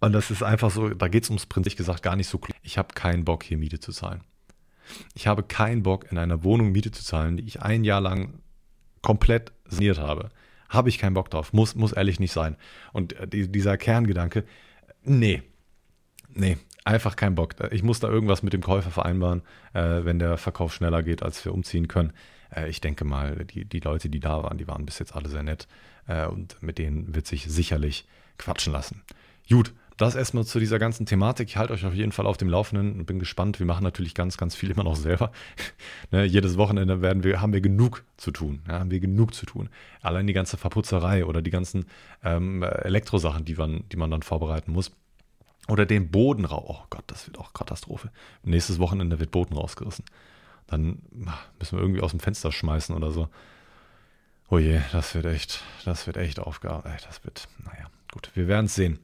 und das ist einfach so, da geht es ums Prinzip gesagt gar nicht so klug. Ich habe keinen Bock, hier Miete zu zahlen. Ich habe keinen Bock, in einer Wohnung Miete zu zahlen, die ich ein Jahr lang komplett saniert habe. Habe ich keinen Bock drauf. Muss, muss ehrlich nicht sein. Und äh, die, dieser Kerngedanke, nee, nee, einfach keinen Bock. Ich muss da irgendwas mit dem Käufer vereinbaren, äh, wenn der Verkauf schneller geht, als wir umziehen können. Äh, ich denke mal, die, die Leute, die da waren, die waren bis jetzt alle sehr nett. Äh, und mit denen wird sich sicherlich quatschen lassen. Gut, das erstmal zu dieser ganzen Thematik. Ich halte euch auf jeden Fall auf dem Laufenden und bin gespannt. Wir machen natürlich ganz, ganz viel immer noch selber. ne, jedes Wochenende werden wir, haben wir genug zu tun. Ja, haben wir genug zu tun. Allein die ganze Verputzerei oder die ganzen ähm, Elektrosachen, die man, die man dann vorbereiten muss. Oder den Boden raus. Oh Gott, das wird auch Katastrophe. Nächstes Wochenende wird Boden rausgerissen. Dann müssen wir irgendwie aus dem Fenster schmeißen oder so. Oh je, das wird echt, das wird echt Aufgabe. Das wird, naja, gut, wir werden es sehen.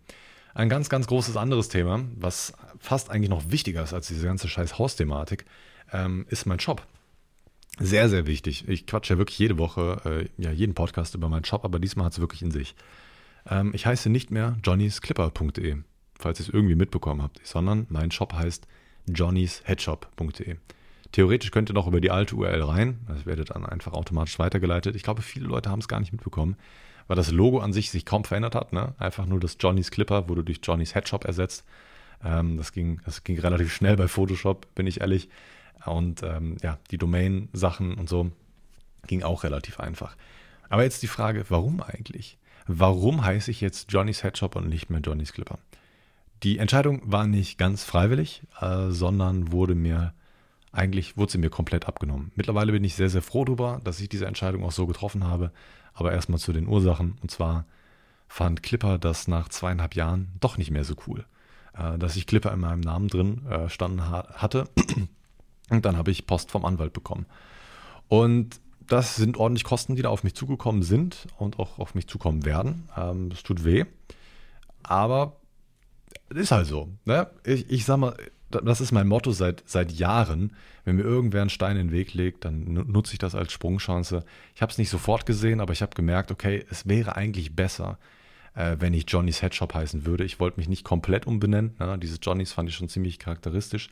Ein ganz, ganz großes anderes Thema, was fast eigentlich noch wichtiger ist als diese ganze scheiß Hausthematik, ähm, ist mein Shop. Sehr, sehr wichtig. Ich quatsche ja wirklich jede Woche, äh, ja, jeden Podcast über meinen Shop, aber diesmal hat es wirklich in sich. Ähm, ich heiße nicht mehr johnnysclipper.de, falls ihr es irgendwie mitbekommen habt, sondern mein Shop heißt johnnysheadshop.de. Theoretisch könnt ihr noch über die alte URL rein, das werdet dann einfach automatisch weitergeleitet. Ich glaube, viele Leute haben es gar nicht mitbekommen, weil das Logo an sich sich kaum verändert hat. Ne? Einfach nur das Johnnys Clipper wurde durch Johnnys Headshop ersetzt. Ähm, das, ging, das ging relativ schnell bei Photoshop, bin ich ehrlich. Und ähm, ja, die Domain-Sachen und so ging auch relativ einfach. Aber jetzt die Frage, warum eigentlich? Warum heiße ich jetzt Johnny's Headshop und nicht mehr Johnny's Clipper? Die Entscheidung war nicht ganz freiwillig, äh, sondern wurde mir eigentlich wurde sie mir komplett abgenommen. Mittlerweile bin ich sehr, sehr froh darüber, dass ich diese Entscheidung auch so getroffen habe. Aber erstmal zu den Ursachen. Und zwar fand Clipper das nach zweieinhalb Jahren doch nicht mehr so cool. Äh, dass ich Clipper in meinem Namen drin äh, standen hatte und dann habe ich Post vom Anwalt bekommen. Und das sind ordentlich Kosten, die da auf mich zugekommen sind und auch auf mich zukommen werden. Ähm, das tut weh. Aber ist halt so. Ne? Ich, ich sag mal, das ist mein Motto seit, seit Jahren. Wenn mir irgendwer einen Stein in den Weg legt, dann nutze ich das als Sprungchance. Ich habe es nicht sofort gesehen, aber ich habe gemerkt, okay, es wäre eigentlich besser, äh, wenn ich Johnny's Headshop heißen würde. Ich wollte mich nicht komplett umbenennen. Ne? Dieses Johnny's fand ich schon ziemlich charakteristisch.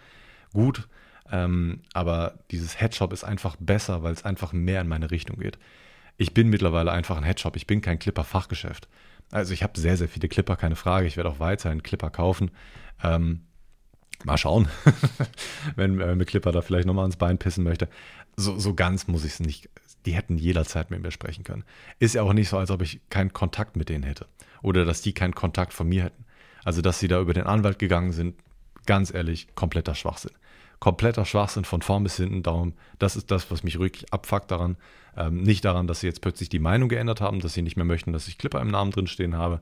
Gut, ähm, aber dieses Headshop ist einfach besser, weil es einfach mehr in meine Richtung geht. Ich bin mittlerweile einfach ein Headshop. Ich bin kein Clipper-Fachgeschäft. Also ich habe sehr, sehr viele Clipper, keine Frage. Ich werde auch weiterhin Clipper kaufen. Ähm, mal schauen, wenn äh, Clipper da vielleicht nochmal ans Bein pissen möchte. So, so ganz muss ich es nicht. Die hätten jederzeit mit mir sprechen können. Ist ja auch nicht so, als ob ich keinen Kontakt mit denen hätte. Oder dass die keinen Kontakt von mir hätten. Also, dass sie da über den Anwalt gegangen sind, ganz ehrlich, kompletter Schwachsinn kompletter Schwachsinn von vorn bis hinten. Darum, das ist das, was mich ruhig abfuckt daran. Ähm, nicht daran, dass sie jetzt plötzlich die Meinung geändert haben, dass sie nicht mehr möchten, dass ich Clipper im Namen drin stehen habe.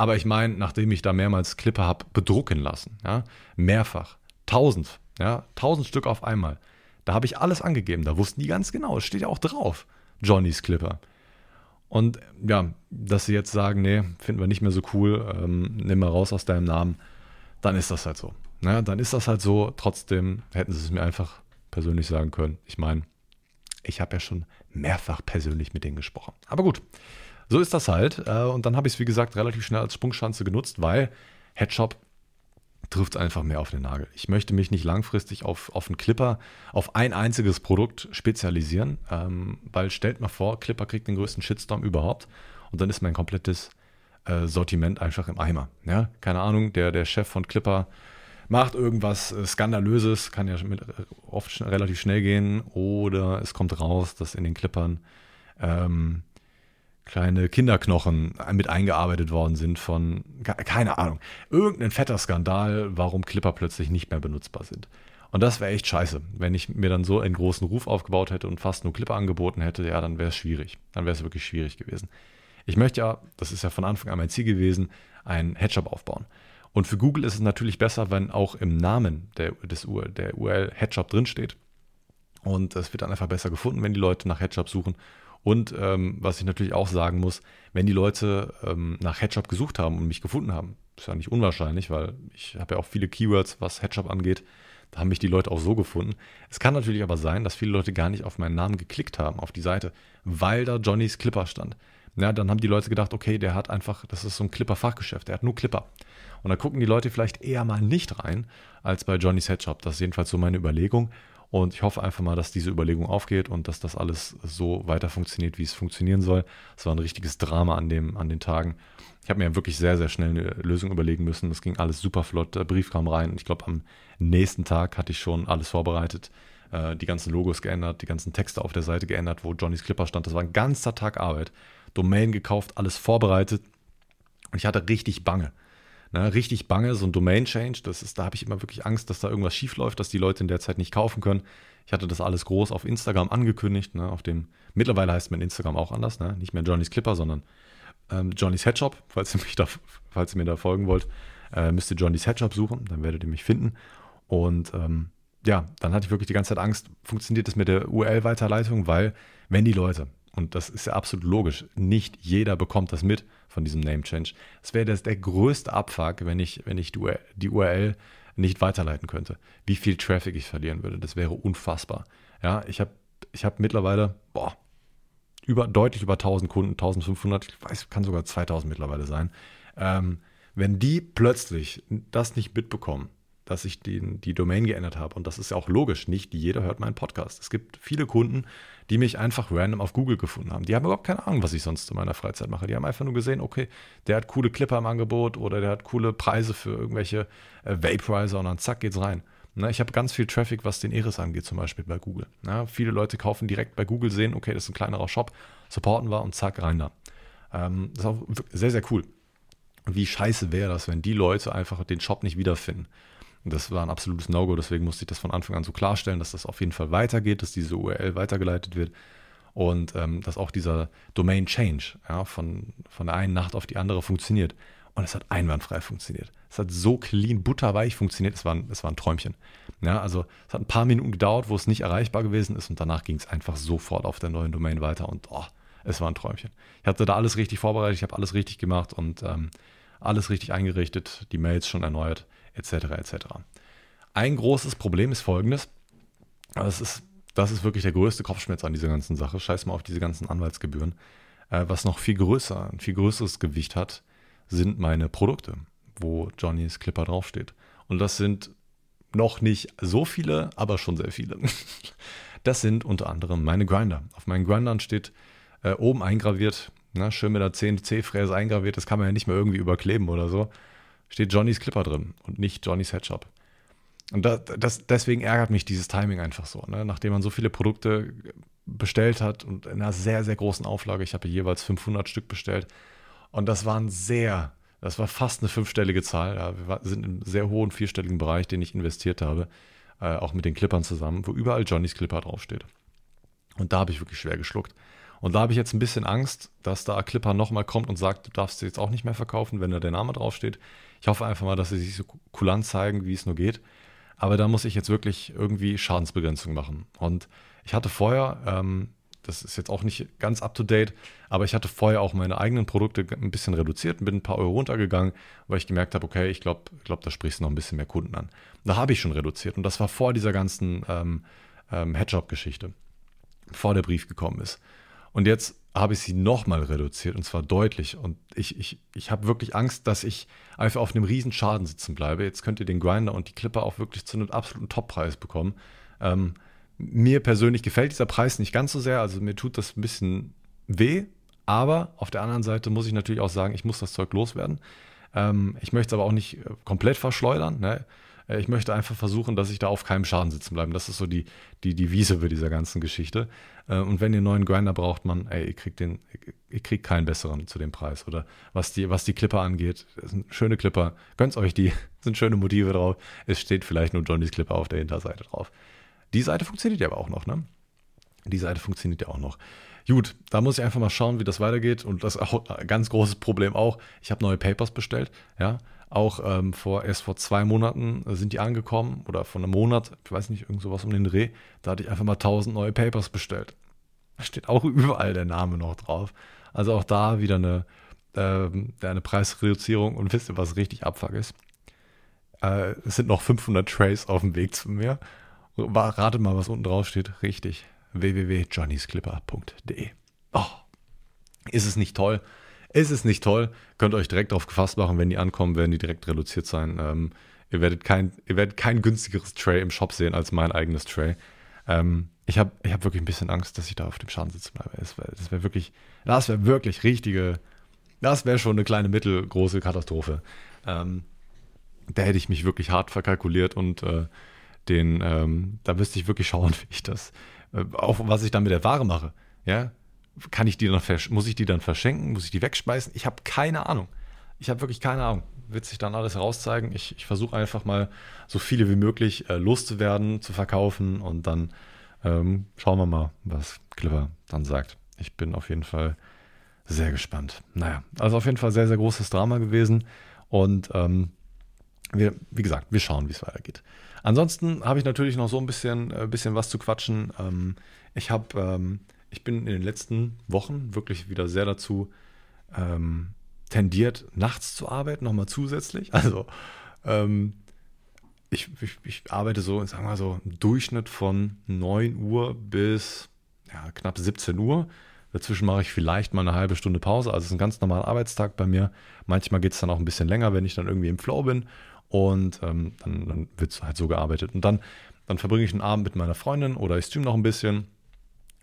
Aber ich meine, nachdem ich da mehrmals Clipper habe bedrucken lassen, ja, mehrfach, tausend, ja, tausend Stück auf einmal, da habe ich alles angegeben. Da wussten die ganz genau, es steht ja auch drauf, Johnnys Clipper. Und ja, dass sie jetzt sagen, nee, finden wir nicht mehr so cool, ähm, nimm mal raus aus deinem Namen, dann ist das halt so. Naja, dann ist das halt so. Trotzdem hätten sie es mir einfach persönlich sagen können. Ich meine, ich habe ja schon mehrfach persönlich mit denen gesprochen. Aber gut, so ist das halt. Äh, und dann habe ich es, wie gesagt, relativ schnell als Sprungschanze genutzt, weil Headshop trifft es einfach mehr auf den Nagel. Ich möchte mich nicht langfristig auf, auf einen Clipper, auf ein einziges Produkt spezialisieren, ähm, weil stellt mal vor, Clipper kriegt den größten Shitstorm überhaupt und dann ist mein komplettes äh, Sortiment einfach im Eimer. Ja? Keine Ahnung, der, der Chef von Clipper macht irgendwas äh, Skandalöses, kann ja mit, äh, oft schn relativ schnell gehen, oder es kommt raus, dass in den Clippern ähm, kleine Kinderknochen mit eingearbeitet worden sind von, keine Ahnung, irgendein fetter Skandal, warum Clipper plötzlich nicht mehr benutzbar sind. Und das wäre echt scheiße. Wenn ich mir dann so einen großen Ruf aufgebaut hätte und fast nur Clipper angeboten hätte, ja, dann wäre es schwierig. Dann wäre es wirklich schwierig gewesen. Ich möchte ja, das ist ja von Anfang an mein Ziel gewesen, einen Headshop aufbauen. Und für Google ist es natürlich besser, wenn auch im Namen der, des URL, der URL Headshop drinsteht. Und es wird dann einfach besser gefunden, wenn die Leute nach Headshop suchen. Und ähm, was ich natürlich auch sagen muss, wenn die Leute ähm, nach Headshop gesucht haben und mich gefunden haben, ist ja nicht unwahrscheinlich, weil ich habe ja auch viele Keywords, was Headshop angeht. Da haben mich die Leute auch so gefunden. Es kann natürlich aber sein, dass viele Leute gar nicht auf meinen Namen geklickt haben, auf die Seite, weil da Johnnys Clipper stand. Ja, dann haben die Leute gedacht, okay, der hat einfach, das ist so ein Clipper-Fachgeschäft, der hat nur Clipper. Und da gucken die Leute vielleicht eher mal nicht rein, als bei Johnny's Headshop. Das ist jedenfalls so meine Überlegung. Und ich hoffe einfach mal, dass diese Überlegung aufgeht und dass das alles so weiter funktioniert, wie es funktionieren soll. Es war ein richtiges Drama an, dem, an den Tagen. Ich habe mir wirklich sehr, sehr schnell eine Lösung überlegen müssen. Das ging alles super flott. Der Brief kam rein. Ich glaube, am nächsten Tag hatte ich schon alles vorbereitet. Äh, die ganzen Logos geändert, die ganzen Texte auf der Seite geändert, wo Johnnys Clipper stand. Das war ein ganzer Tag Arbeit. Domain gekauft, alles vorbereitet. Und ich hatte richtig Bange. Ne, richtig bange, so ein Domain-Change, das ist, da habe ich immer wirklich Angst, dass da irgendwas schief läuft, dass die Leute in der Zeit nicht kaufen können. Ich hatte das alles groß auf Instagram angekündigt, ne, auf dem, mittlerweile heißt mein Instagram auch anders, ne, nicht mehr Johnny's Clipper, sondern ähm, Johnny's Headshop, falls ihr, mich da, falls ihr mir da folgen wollt. äh, müsst ihr Johnny's Headshop suchen, dann werdet ihr mich finden. Und ähm, ja, dann hatte ich wirklich die ganze Zeit Angst, funktioniert das mit der URL-Weiterleitung, weil wenn die Leute, und das ist ja absolut logisch, nicht jeder bekommt das mit von diesem Name Change. Es wäre der größte Abfuck, wenn ich, wenn ich die URL nicht weiterleiten könnte. Wie viel Traffic ich verlieren würde, das wäre unfassbar. Ja, ich habe ich hab mittlerweile, boah, über, deutlich über 1000 Kunden, 1500, ich weiß, kann sogar 2000 mittlerweile sein. Ähm, wenn die plötzlich das nicht mitbekommen, dass ich den, die Domain geändert habe. Und das ist ja auch logisch, nicht jeder hört meinen Podcast. Es gibt viele Kunden, die mich einfach random auf Google gefunden haben. Die haben überhaupt keine Ahnung, was ich sonst in meiner Freizeit mache. Die haben einfach nur gesehen, okay, der hat coole Clipper im Angebot oder der hat coole Preise für irgendwelche äh, Vaporizer und dann zack geht's rein. Na, ich habe ganz viel Traffic, was den Eris angeht, zum Beispiel bei Google. Na, viele Leute kaufen direkt bei Google, sehen, okay, das ist ein kleinerer Shop, supporten wir und zack, rein da. Ähm, das ist auch sehr, sehr cool. Wie scheiße wäre das, wenn die Leute einfach den Shop nicht wiederfinden? Das war ein absolutes No-Go, deswegen musste ich das von Anfang an so klarstellen, dass das auf jeden Fall weitergeht, dass diese URL weitergeleitet wird und ähm, dass auch dieser Domain Change ja, von, von der einen Nacht auf die andere funktioniert. Und es hat einwandfrei funktioniert. Es hat so clean, butterweich funktioniert, es war, ein, es war ein Träumchen. Ja, also es hat ein paar Minuten gedauert, wo es nicht erreichbar gewesen ist und danach ging es einfach sofort auf der neuen Domain weiter und oh, es war ein Träumchen. Ich hatte da alles richtig vorbereitet, ich habe alles richtig gemacht und ähm, alles richtig eingerichtet, die Mails schon erneuert etc. etc. Ein großes Problem ist folgendes. Das ist, das ist wirklich der größte Kopfschmerz an dieser ganzen Sache. Scheiß mal auf diese ganzen Anwaltsgebühren. Äh, was noch viel größer, ein viel größeres Gewicht hat, sind meine Produkte, wo Johnnys Clipper draufsteht. Und das sind noch nicht so viele, aber schon sehr viele. Das sind unter anderem meine Grinder. Auf meinen Grindern steht äh, oben eingraviert, na, schön mit der CNC-Fräse eingraviert, das kann man ja nicht mehr irgendwie überkleben oder so steht Johnnys Clipper drin und nicht Johnnys Headshop. Und das, das, deswegen ärgert mich dieses Timing einfach so. Ne? Nachdem man so viele Produkte bestellt hat und in einer sehr, sehr großen Auflage, ich habe jeweils 500 Stück bestellt. Und das waren sehr, das war fast eine fünfstellige Zahl. Ja, wir sind im sehr hohen vierstelligen Bereich, den ich investiert habe, äh, auch mit den Clippern zusammen, wo überall Johnnys Clipper draufsteht. Und da habe ich wirklich schwer geschluckt. Und da habe ich jetzt ein bisschen Angst, dass da Clipper nochmal kommt und sagt, du darfst sie jetzt auch nicht mehr verkaufen, wenn da der Name draufsteht. Ich hoffe einfach mal, dass sie sich so kulant zeigen, wie es nur geht. Aber da muss ich jetzt wirklich irgendwie Schadensbegrenzung machen. Und ich hatte vorher, ähm, das ist jetzt auch nicht ganz up to date, aber ich hatte vorher auch meine eigenen Produkte ein bisschen reduziert und bin ein paar Euro runtergegangen, weil ich gemerkt habe, okay, ich glaube, glaub, da sprichst du noch ein bisschen mehr Kunden an. Da habe ich schon reduziert und das war vor dieser ganzen ähm, ähm, Headshop-Geschichte, bevor der Brief gekommen ist. Und jetzt habe ich sie nochmal reduziert und zwar deutlich. Und ich, ich, ich habe wirklich Angst, dass ich einfach auf einem riesen Schaden sitzen bleibe. Jetzt könnt ihr den Grinder und die Clipper auch wirklich zu einem absoluten Toppreis bekommen. Ähm, mir persönlich gefällt dieser Preis nicht ganz so sehr, also mir tut das ein bisschen weh, aber auf der anderen Seite muss ich natürlich auch sagen, ich muss das Zeug loswerden. Ähm, ich möchte es aber auch nicht äh, komplett verschleudern. Ne? Äh, ich möchte einfach versuchen, dass ich da auf keinem Schaden sitzen bleibe. Das ist so die, die Devise für dieser ganzen Geschichte. Äh, und wenn ihr einen neuen Grinder braucht, man, ey, ihr kriegt den, ihr kriegt keinen besseren zu dem Preis. Oder was die, was die Clipper angeht, sind schöne Clipper. Gönnt euch die, sind schöne Motive drauf. Es steht vielleicht nur Johnnys Clipper auf der Hinterseite drauf. Die Seite funktioniert ja aber auch noch, ne? Die Seite funktioniert ja auch noch. Gut, da muss ich einfach mal schauen, wie das weitergeht. Und das ist auch ein ganz großes Problem auch. Ich habe neue Papers bestellt, ja. Auch ähm, vor, erst vor zwei Monaten sind die angekommen oder vor einem Monat, ich weiß nicht, irgend sowas um den Dreh. Da hatte ich einfach mal 1000 neue Papers bestellt. Da steht auch überall der Name noch drauf. Also auch da wieder eine, ähm, eine Preisreduzierung. Und wisst ihr, was richtig Abfuck ist? Äh, es sind noch 500 Trays auf dem Weg zu mir. Rate mal, was unten drauf steht. Richtig. www.johnnysclipper.de. Oh, ist es nicht toll? Ist es nicht toll? Könnt euch direkt darauf gefasst machen, wenn die ankommen, werden die direkt reduziert sein. Ähm, ihr, werdet kein, ihr werdet kein günstigeres Tray im Shop sehen als mein eigenes Tray. Ähm, ich habe ich hab wirklich ein bisschen Angst, dass ich da auf dem Schaden sitzen bleibe. Das wäre wär wirklich, das wäre wirklich richtige, das wäre schon eine kleine mittelgroße Katastrophe. Ähm, da hätte ich mich wirklich hart verkalkuliert und äh, den, ähm, da müsste ich wirklich schauen, wie ich das, äh, auch was ich dann mit der Ware mache. Ja, kann ich die dann muss ich die dann verschenken? Muss ich die wegspeisen? Ich habe keine Ahnung. Ich habe wirklich keine Ahnung. Wird sich dann alles herauszeigen. Ich, ich versuche einfach mal so viele wie möglich äh, loszuwerden, zu verkaufen und dann ähm, schauen wir mal, was Clipper dann sagt. Ich bin auf jeden Fall sehr gespannt. Naja, also auf jeden Fall sehr, sehr großes Drama gewesen und ähm, wir, wie gesagt, wir schauen, wie es weitergeht. Ansonsten habe ich natürlich noch so ein bisschen, äh, bisschen was zu quatschen. Ähm, ich habe, ähm, ich bin in den letzten Wochen wirklich wieder sehr dazu ähm, tendiert, nachts zu arbeiten, nochmal zusätzlich. Also ähm, ich, ich, ich, arbeite so, sagen wir so, im Durchschnitt von 9 Uhr bis ja, knapp 17 Uhr. Dazwischen mache ich vielleicht mal eine halbe Stunde Pause. Also es ist ein ganz normaler Arbeitstag bei mir. Manchmal geht es dann auch ein bisschen länger, wenn ich dann irgendwie im Flow bin. Und ähm, dann, dann wird es halt so gearbeitet. Und dann, dann verbringe ich einen Abend mit meiner Freundin oder ich stream noch ein bisschen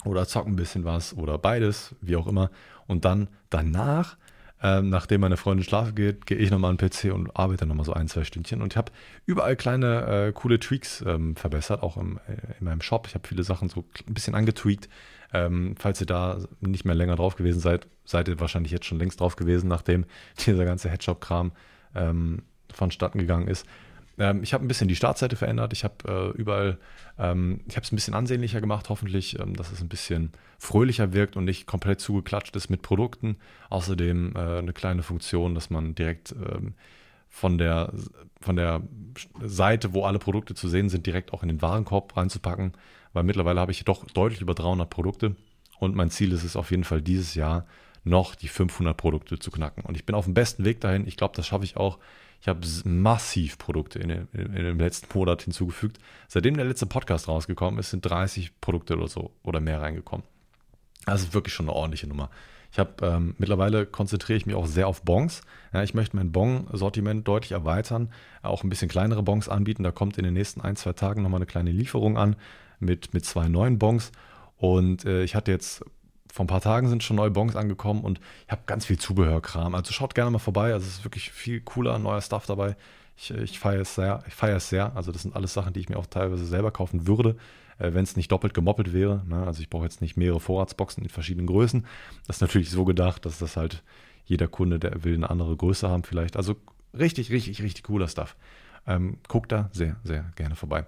oder zocke ein bisschen was oder beides, wie auch immer. Und dann danach, ähm, nachdem meine Freundin schlafen geht, gehe ich nochmal an den PC und arbeite nochmal so ein, zwei Stündchen. Und ich habe überall kleine äh, coole Tweaks ähm, verbessert, auch im, äh, in meinem Shop. Ich habe viele Sachen so ein bisschen angetweakt. Ähm, falls ihr da nicht mehr länger drauf gewesen seid, seid ihr wahrscheinlich jetzt schon längst drauf gewesen, nachdem dieser ganze Headshop-Kram ähm, vonstatten gegangen ist. Ähm, ich habe ein bisschen die Startseite verändert. Ich habe äh, überall, ähm, ich habe es ein bisschen ansehnlicher gemacht, hoffentlich, ähm, dass es ein bisschen fröhlicher wirkt und nicht komplett zugeklatscht ist mit Produkten. Außerdem äh, eine kleine Funktion, dass man direkt ähm, von der, von der Seite, wo alle Produkte zu sehen sind, direkt auch in den Warenkorb reinzupacken, weil mittlerweile habe ich doch deutlich über 300 Produkte und mein Ziel ist es auf jeden Fall dieses Jahr noch die 500 Produkte zu knacken. Und ich bin auf dem besten Weg dahin. Ich glaube, das schaffe ich auch. Ich habe massiv Produkte in, in, in, dem letzten Monat hinzugefügt. Seitdem der letzte Podcast rausgekommen ist, sind 30 Produkte oder so oder mehr reingekommen. Das ist wirklich schon eine ordentliche Nummer. Ich habe ähm, mittlerweile konzentriere ich mich auch sehr auf Bons. Ja, ich möchte mein Bon-Sortiment deutlich erweitern, auch ein bisschen kleinere Bons anbieten. Da kommt in den nächsten ein, zwei Tagen nochmal eine kleine Lieferung an mit, mit zwei neuen Bons. Und äh, ich hatte jetzt vor ein paar Tagen sind schon neue Bons angekommen und ich habe ganz viel Zubehörkram. Also schaut gerne mal vorbei. Also es ist wirklich viel cooler, neuer Stuff dabei. Ich, ich feiere es sehr. Ich feiere es sehr. Also das sind alles Sachen, die ich mir auch teilweise selber kaufen würde, äh, wenn es nicht doppelt gemoppelt wäre. Ne? Also ich brauche jetzt nicht mehrere Vorratsboxen in verschiedenen Größen. Das ist natürlich so gedacht, dass das halt jeder Kunde, der will eine andere Größe haben vielleicht. Also richtig, richtig, richtig cooler Stuff. Ähm, guckt da sehr, sehr gerne vorbei.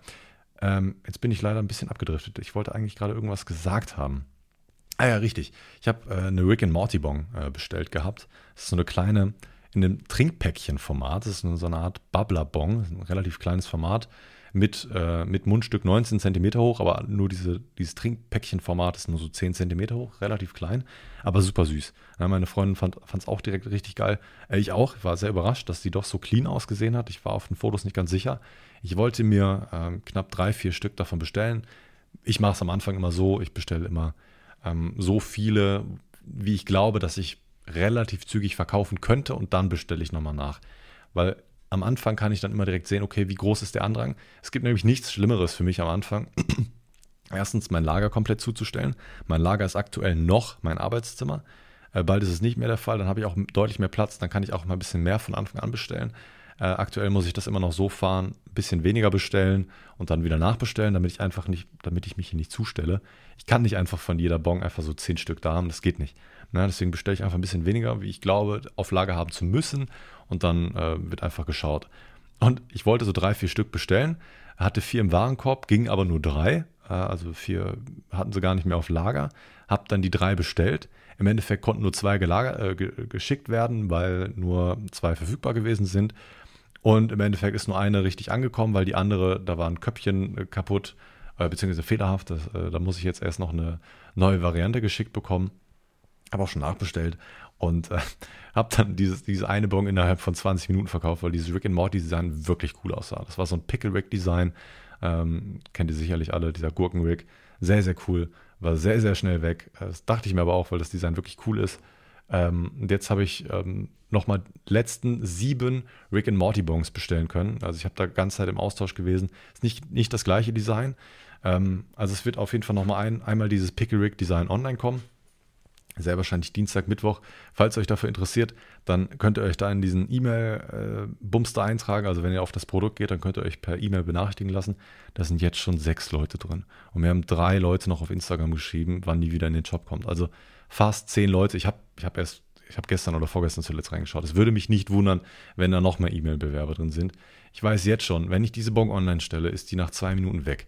Ähm, jetzt bin ich leider ein bisschen abgedriftet. Ich wollte eigentlich gerade irgendwas gesagt haben. Ah ja, richtig. Ich habe äh, eine Rick and Morty Bong äh, bestellt gehabt. Das ist so eine kleine, in einem Trinkpäckchen-Format. Das ist so eine Art Bubbler-Bong, ein relativ kleines Format mit, äh, mit Mundstück 19 cm hoch, aber nur diese, dieses Trinkpäckchen-Format ist nur so 10 cm hoch, relativ klein, aber super süß. Ja, meine Freundin fand es auch direkt richtig geil. Äh, ich auch, ich war sehr überrascht, dass die doch so clean ausgesehen hat. Ich war auf den Fotos nicht ganz sicher. Ich wollte mir ähm, knapp drei, vier Stück davon bestellen. Ich mache es am Anfang immer so, ich bestelle immer ähm, so viele, wie ich glaube, dass ich relativ zügig verkaufen könnte und dann bestelle ich nochmal nach. Weil am Anfang kann ich dann immer direkt sehen, okay, wie groß ist der Andrang. Es gibt nämlich nichts Schlimmeres für mich am Anfang. Erstens mein Lager komplett zuzustellen. Mein Lager ist aktuell noch mein Arbeitszimmer. Äh, bald ist es nicht mehr der Fall. Dann habe ich auch deutlich mehr Platz. Dann kann ich auch mal ein bisschen mehr von Anfang an bestellen. Äh, aktuell muss ich das immer noch so fahren, ein bisschen weniger bestellen und dann wieder nachbestellen, damit ich einfach nicht, damit ich mich hier nicht zustelle. Ich kann nicht einfach von jeder Bon einfach so zehn Stück da haben, das geht nicht. Na, deswegen bestelle ich einfach ein bisschen weniger, wie ich glaube, auf Lager haben zu müssen und dann äh, wird einfach geschaut. Und ich wollte so drei, vier Stück bestellen, hatte vier im Warenkorb, ging aber nur drei, äh, also vier hatten sie gar nicht mehr auf Lager, habe dann die drei bestellt. Im Endeffekt konnten nur zwei gelager, äh, geschickt werden, weil nur zwei verfügbar gewesen sind. Und im Endeffekt ist nur eine richtig angekommen, weil die andere, da war ein Köpfchen äh, kaputt, äh, beziehungsweise fehlerhaft. Das, äh, da muss ich jetzt erst noch eine neue Variante geschickt bekommen. Habe auch schon nachbestellt und äh, habe dann dieses, diese eine Bon innerhalb von 20 Minuten verkauft, weil dieses Rick and Morty Design wirklich cool aussah. Das war so ein Pickle Rick Design. Ähm, kennt ihr sicherlich alle, dieser Gurken Rick. Sehr, sehr cool. War sehr, sehr schnell weg. Das dachte ich mir aber auch, weil das Design wirklich cool ist. Ähm, und jetzt habe ich ähm, nochmal letzten sieben Rick and Morty Bongs bestellen können. Also ich habe da ganz Zeit im Austausch gewesen. Ist nicht, nicht das gleiche Design. Ähm, also es wird auf jeden Fall nochmal ein, einmal dieses Pickle Rick Design online kommen. Sehr wahrscheinlich Dienstag, Mittwoch. Falls euch dafür interessiert, dann könnt ihr euch da in diesen E-Mail-Bumster äh, eintragen. Also wenn ihr auf das Produkt geht, dann könnt ihr euch per E-Mail benachrichtigen lassen. Da sind jetzt schon sechs Leute drin. Und wir haben drei Leute noch auf Instagram geschrieben, wann die wieder in den Shop kommt. Also fast zehn Leute. Ich habe ich hab erst, ich habe gestern oder vorgestern zuletzt reingeschaut. Es würde mich nicht wundern, wenn da noch mehr E-Mail-Bewerber drin sind. Ich weiß jetzt schon, wenn ich diese Bon online stelle, ist die nach zwei Minuten weg.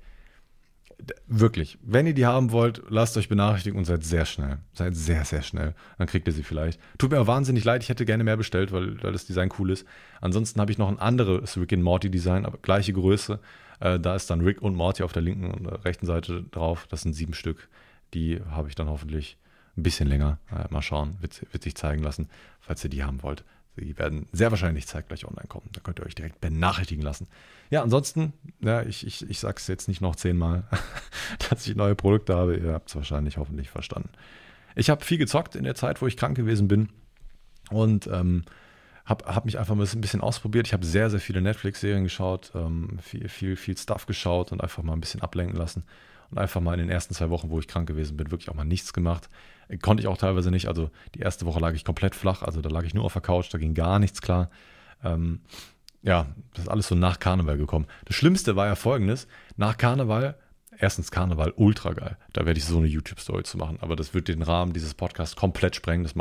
Wirklich, wenn ihr die haben wollt, lasst euch benachrichtigen und seid sehr schnell. Seid sehr, sehr schnell. Dann kriegt ihr sie vielleicht. Tut mir wahnsinnig leid, ich hätte gerne mehr bestellt, weil, weil das Design cool ist. Ansonsten habe ich noch ein anderes Rick and Morty Design, aber gleiche Größe. Äh, da ist dann Rick und Morty auf der linken und rechten Seite drauf. Das sind sieben Stück. Die habe ich dann hoffentlich ein bisschen länger. Äh, mal schauen, wird, wird sich zeigen lassen, falls ihr die haben wollt. Die werden sehr wahrscheinlich zeitgleich online kommen. Da könnt ihr euch direkt benachrichtigen lassen. Ja, ansonsten, ja, ich, ich, ich sage es jetzt nicht noch zehnmal, dass ich neue Produkte habe. Ihr habt es wahrscheinlich hoffentlich verstanden. Ich habe viel gezockt in der Zeit, wo ich krank gewesen bin. Und ähm, habe hab mich einfach mal ein bisschen ausprobiert. Ich habe sehr, sehr viele Netflix-Serien geschaut, ähm, viel, viel, viel Stuff geschaut und einfach mal ein bisschen ablenken lassen. Und einfach mal in den ersten zwei Wochen, wo ich krank gewesen bin, wirklich auch mal nichts gemacht. Konnte ich auch teilweise nicht. Also die erste Woche lag ich komplett flach. Also da lag ich nur auf der Couch, da ging gar nichts klar. Ähm, ja, das ist alles so nach Karneval gekommen. Das Schlimmste war ja folgendes: Nach Karneval, erstens Karneval ultra geil. Da werde ich so eine YouTube-Story zu machen. Aber das wird den Rahmen dieses Podcasts komplett sprengen. Das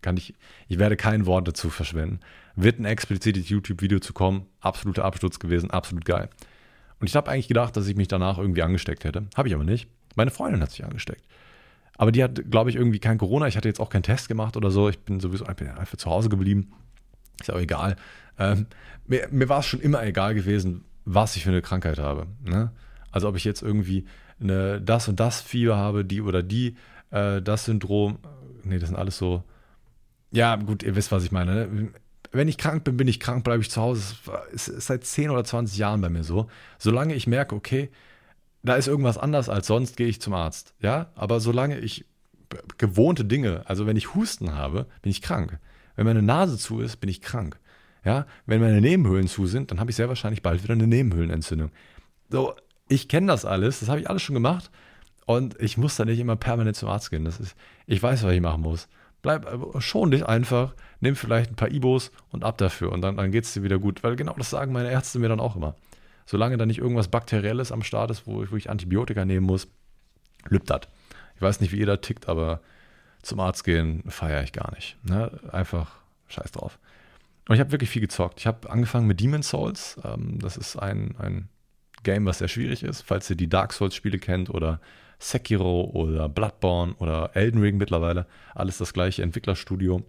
kann ich, ich werde kein Wort dazu verschwenden. Wird ein explizites YouTube-Video zu kommen. Absoluter Absturz gewesen, absolut geil. Und ich habe eigentlich gedacht, dass ich mich danach irgendwie angesteckt hätte. Habe ich aber nicht. Meine Freundin hat sich angesteckt. Aber die hat, glaube ich, irgendwie kein Corona. Ich hatte jetzt auch keinen Test gemacht oder so. Ich bin sowieso einfach zu Hause geblieben. Ist auch egal. Ähm, mir, mir war es schon immer egal gewesen, was ich für eine Krankheit habe. Ne? Also ob ich jetzt irgendwie eine, das und das Fieber habe, die oder die, äh, das Syndrom. Nee, das sind alles so. Ja, gut, ihr wisst, was ich meine. Ne? Wenn ich krank bin, bin ich krank, bleibe ich zu Hause. Es ist seit 10 oder 20 Jahren bei mir so. Solange ich merke, okay, da ist irgendwas anders als sonst, gehe ich zum Arzt. Ja, aber solange ich gewohnte Dinge, also wenn ich Husten habe, bin ich krank. Wenn meine Nase zu ist, bin ich krank. Ja, wenn meine Nebenhöhlen zu sind, dann habe ich sehr wahrscheinlich bald wieder eine Nebenhöhlenentzündung. So, ich kenne das alles, das habe ich alles schon gemacht und ich muss da nicht immer permanent zum Arzt gehen. Das ist, ich weiß, was ich machen muss. Bleib, äh, schon dich einfach, nimm vielleicht ein paar Ibos und ab dafür und dann, dann geht es dir wieder gut. Weil genau das sagen meine Ärzte mir dann auch immer solange da nicht irgendwas Bakterielles am Start ist, wo ich, wo ich Antibiotika nehmen muss, lübt das. Ich weiß nicht, wie ihr da tickt, aber zum Arzt gehen feiere ich gar nicht. Ne? Einfach scheiß drauf. Und ich habe wirklich viel gezockt. Ich habe angefangen mit Demon's Souls. Ähm, das ist ein, ein Game, was sehr schwierig ist. Falls ihr die Dark Souls-Spiele kennt oder Sekiro oder Bloodborne oder Elden Ring mittlerweile, alles das gleiche Entwicklerstudio.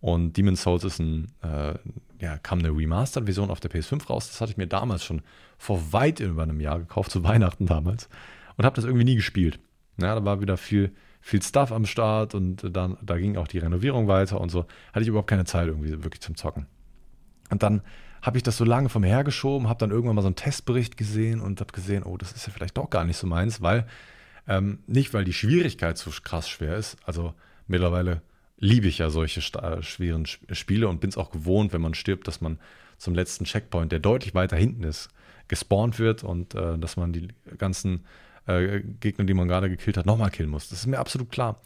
Und Demon's Souls ist ein, äh, ja, kam eine Remastered-Version auf der PS5 raus. Das hatte ich mir damals schon vor weit über einem Jahr gekauft, zu Weihnachten damals. Und habe das irgendwie nie gespielt. Ja, da war wieder viel, viel Stuff am Start und dann, da ging auch die Renovierung weiter und so. Hatte ich überhaupt keine Zeit irgendwie wirklich zum Zocken. Und dann habe ich das so lange vom hergeschoben, habe dann irgendwann mal so einen Testbericht gesehen und habe gesehen, oh, das ist ja vielleicht doch gar nicht so meins, weil ähm, nicht, weil die Schwierigkeit so krass schwer ist. Also mittlerweile liebe ich ja solche schweren Spiele und bin es auch gewohnt, wenn man stirbt, dass man zum letzten Checkpoint, der deutlich weiter hinten ist, gespawnt wird und äh, dass man die ganzen äh, Gegner, die man gerade gekillt hat, nochmal killen muss. Das ist mir absolut klar.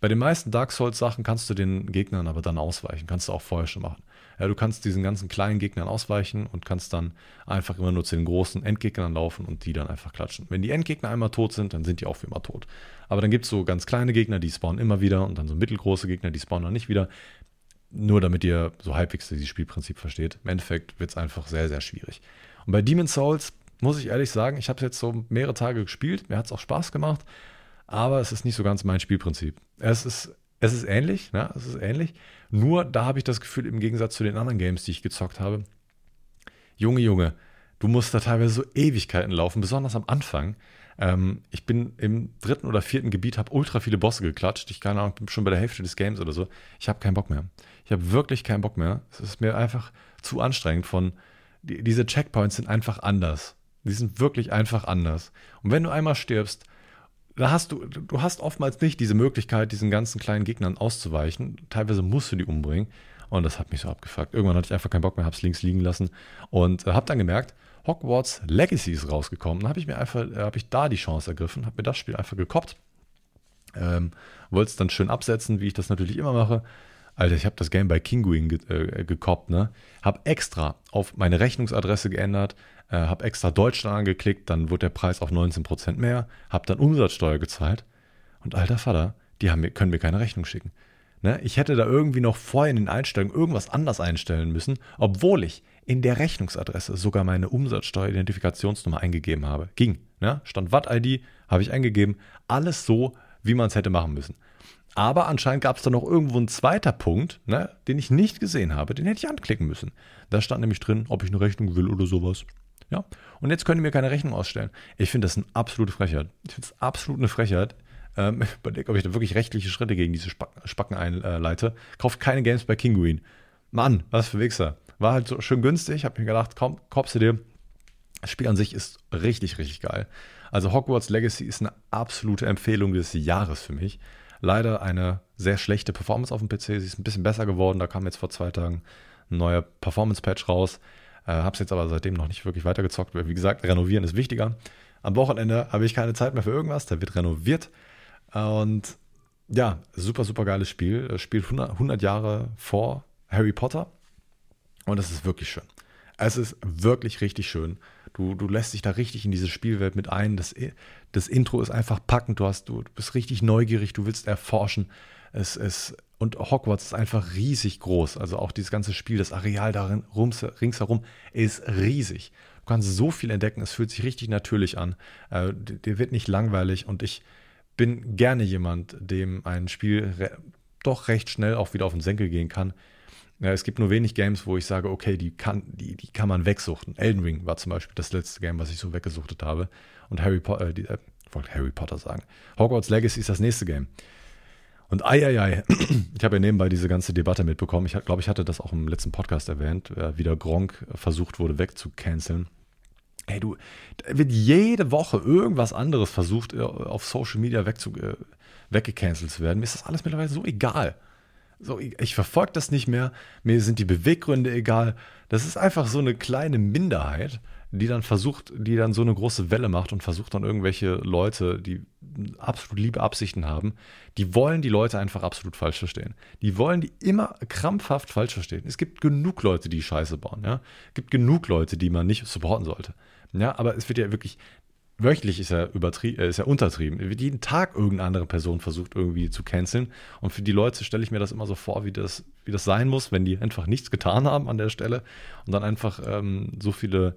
Bei den meisten Dark Souls-Sachen kannst du den Gegnern aber dann ausweichen, kannst du auch vorher schon machen. Ja, du kannst diesen ganzen kleinen Gegnern ausweichen und kannst dann einfach immer nur zu den großen Endgegnern laufen und die dann einfach klatschen. Wenn die Endgegner einmal tot sind, dann sind die auch für immer tot. Aber dann gibt es so ganz kleine Gegner, die spawnen immer wieder und dann so mittelgroße Gegner, die spawnen dann nicht wieder. Nur damit ihr so halbwegs dieses Spielprinzip versteht. Im Endeffekt wird es einfach sehr, sehr schwierig. Und bei Demon's Souls muss ich ehrlich sagen, ich habe es jetzt so mehrere Tage gespielt, mir hat es auch Spaß gemacht, aber es ist nicht so ganz mein Spielprinzip. Es ist es ist ähnlich, ne? es ist ähnlich. Nur da habe ich das Gefühl, im Gegensatz zu den anderen Games, die ich gezockt habe, Junge, Junge, du musst da teilweise so Ewigkeiten laufen, besonders am Anfang. Ähm, ich bin im dritten oder vierten Gebiet, habe ultra viele Bosse geklatscht. Ich keine Ahnung, bin schon bei der Hälfte des Games oder so. Ich habe keinen Bock mehr. Ich habe wirklich keinen Bock mehr. Es ist mir einfach zu anstrengend von, die, diese Checkpoints sind einfach anders. Die sind wirklich einfach anders. Und wenn du einmal stirbst, da hast du, du hast oftmals nicht diese Möglichkeit, diesen ganzen kleinen Gegnern auszuweichen. Teilweise musst du die umbringen. Und das hat mich so abgefuckt. Irgendwann hatte ich einfach keinen Bock mehr, hab's links liegen lassen und äh, hab dann gemerkt, Hogwarts Legacy ist rausgekommen. Dann habe ich mir einfach, äh, habe ich da die Chance ergriffen, habe mir das Spiel einfach gekoppt. Ähm, Wollte es dann schön absetzen, wie ich das natürlich immer mache. Alter, ich habe das Game bei Kinguin ge äh, gekoppt, ne? Hab extra auf meine Rechnungsadresse geändert, äh, habe extra Deutschland angeklickt, dann wurde der Preis auf 19% mehr, habe dann Umsatzsteuer gezahlt und alter Vater, die haben, können mir keine Rechnung schicken. Ne? Ich hätte da irgendwie noch vorher in den Einstellungen irgendwas anders einstellen müssen, obwohl ich in der Rechnungsadresse sogar meine Umsatzsteueridentifikationsnummer eingegeben habe. Ging. Ja, stand Watt-ID, habe ich eingegeben. Alles so, wie man es hätte machen müssen. Aber anscheinend gab es da noch irgendwo einen zweiter Punkt, ne, den ich nicht gesehen habe. Den hätte ich anklicken müssen. Da stand nämlich drin, ob ich eine Rechnung will oder sowas. Ja. Und jetzt können die mir keine Rechnung ausstellen. Ich finde das eine absolute Frechheit. Ich finde es absolut eine Frechheit. Ähm, ich überlege, ob ich da wirklich rechtliche Schritte gegen diese Spacken einleite. Kauft keine Games bei Kinguin. Mann, was für Wichser. War halt so schön günstig. Hab mir gedacht, komm, kaufst du dir. Das Spiel an sich ist richtig, richtig geil. Also Hogwarts Legacy ist eine absolute Empfehlung des Jahres für mich. Leider eine sehr schlechte Performance auf dem PC. Sie ist ein bisschen besser geworden. Da kam jetzt vor zwei Tagen ein neuer Performance-Patch raus. Äh, hab's jetzt aber seitdem noch nicht wirklich weitergezockt, wie gesagt, renovieren ist wichtiger. Am Wochenende habe ich keine Zeit mehr für irgendwas. Da wird renoviert. Und ja, super, super geiles Spiel. Das spielt 100, 100 Jahre vor Harry Potter. Und es ist wirklich schön. Es ist wirklich richtig schön. Du, du lässt dich da richtig in diese Spielwelt mit ein. Das, das Intro ist einfach packend. Du, hast, du, du bist richtig neugierig. Du willst erforschen. Es ist, und Hogwarts ist einfach riesig groß. Also auch dieses ganze Spiel, das Areal darin rums, ringsherum ist riesig. Du kannst so viel entdecken. Es fühlt sich richtig natürlich an. Äh, dir wird nicht langweilig. Und ich bin gerne jemand, dem ein Spiel re doch recht schnell auch wieder auf den Senkel gehen kann. Ja, es gibt nur wenig Games, wo ich sage, okay, die kann, die, die kann man wegsuchten. Elden Ring war zum Beispiel das letzte Game, was ich so weggesuchtet habe. Und Harry Potter, äh, äh, wollte Harry Potter sagen. Hogwarts Legacy ist das nächste Game. Und ei, ei, ei. ich habe ja nebenbei diese ganze Debatte mitbekommen. Ich glaube, ich hatte das auch im letzten Podcast erwähnt, äh, wie der Gronk versucht wurde wegzucanceln. Ey, du, da wird jede Woche irgendwas anderes versucht, äh, auf Social Media wegzu, äh, weggecancelt zu werden. Mir ist das alles mittlerweile so egal. So, ich, ich verfolge das nicht mehr. Mir sind die Beweggründe egal. Das ist einfach so eine kleine Minderheit, die dann versucht, die dann so eine große Welle macht und versucht dann irgendwelche Leute, die absolut liebe Absichten haben, die wollen die Leute einfach absolut falsch verstehen. Die wollen die immer krampfhaft falsch verstehen. Es gibt genug Leute, die Scheiße bauen, ja. Es gibt genug Leute, die man nicht supporten sollte. Ja, aber es wird ja wirklich wöchentlich ist er, übertrie äh, ist er untertrieben. Jeden Tag irgendeine andere Person versucht irgendwie zu canceln. Und für die Leute stelle ich mir das immer so vor, wie das, wie das sein muss, wenn die einfach nichts getan haben an der Stelle und dann einfach ähm, so viele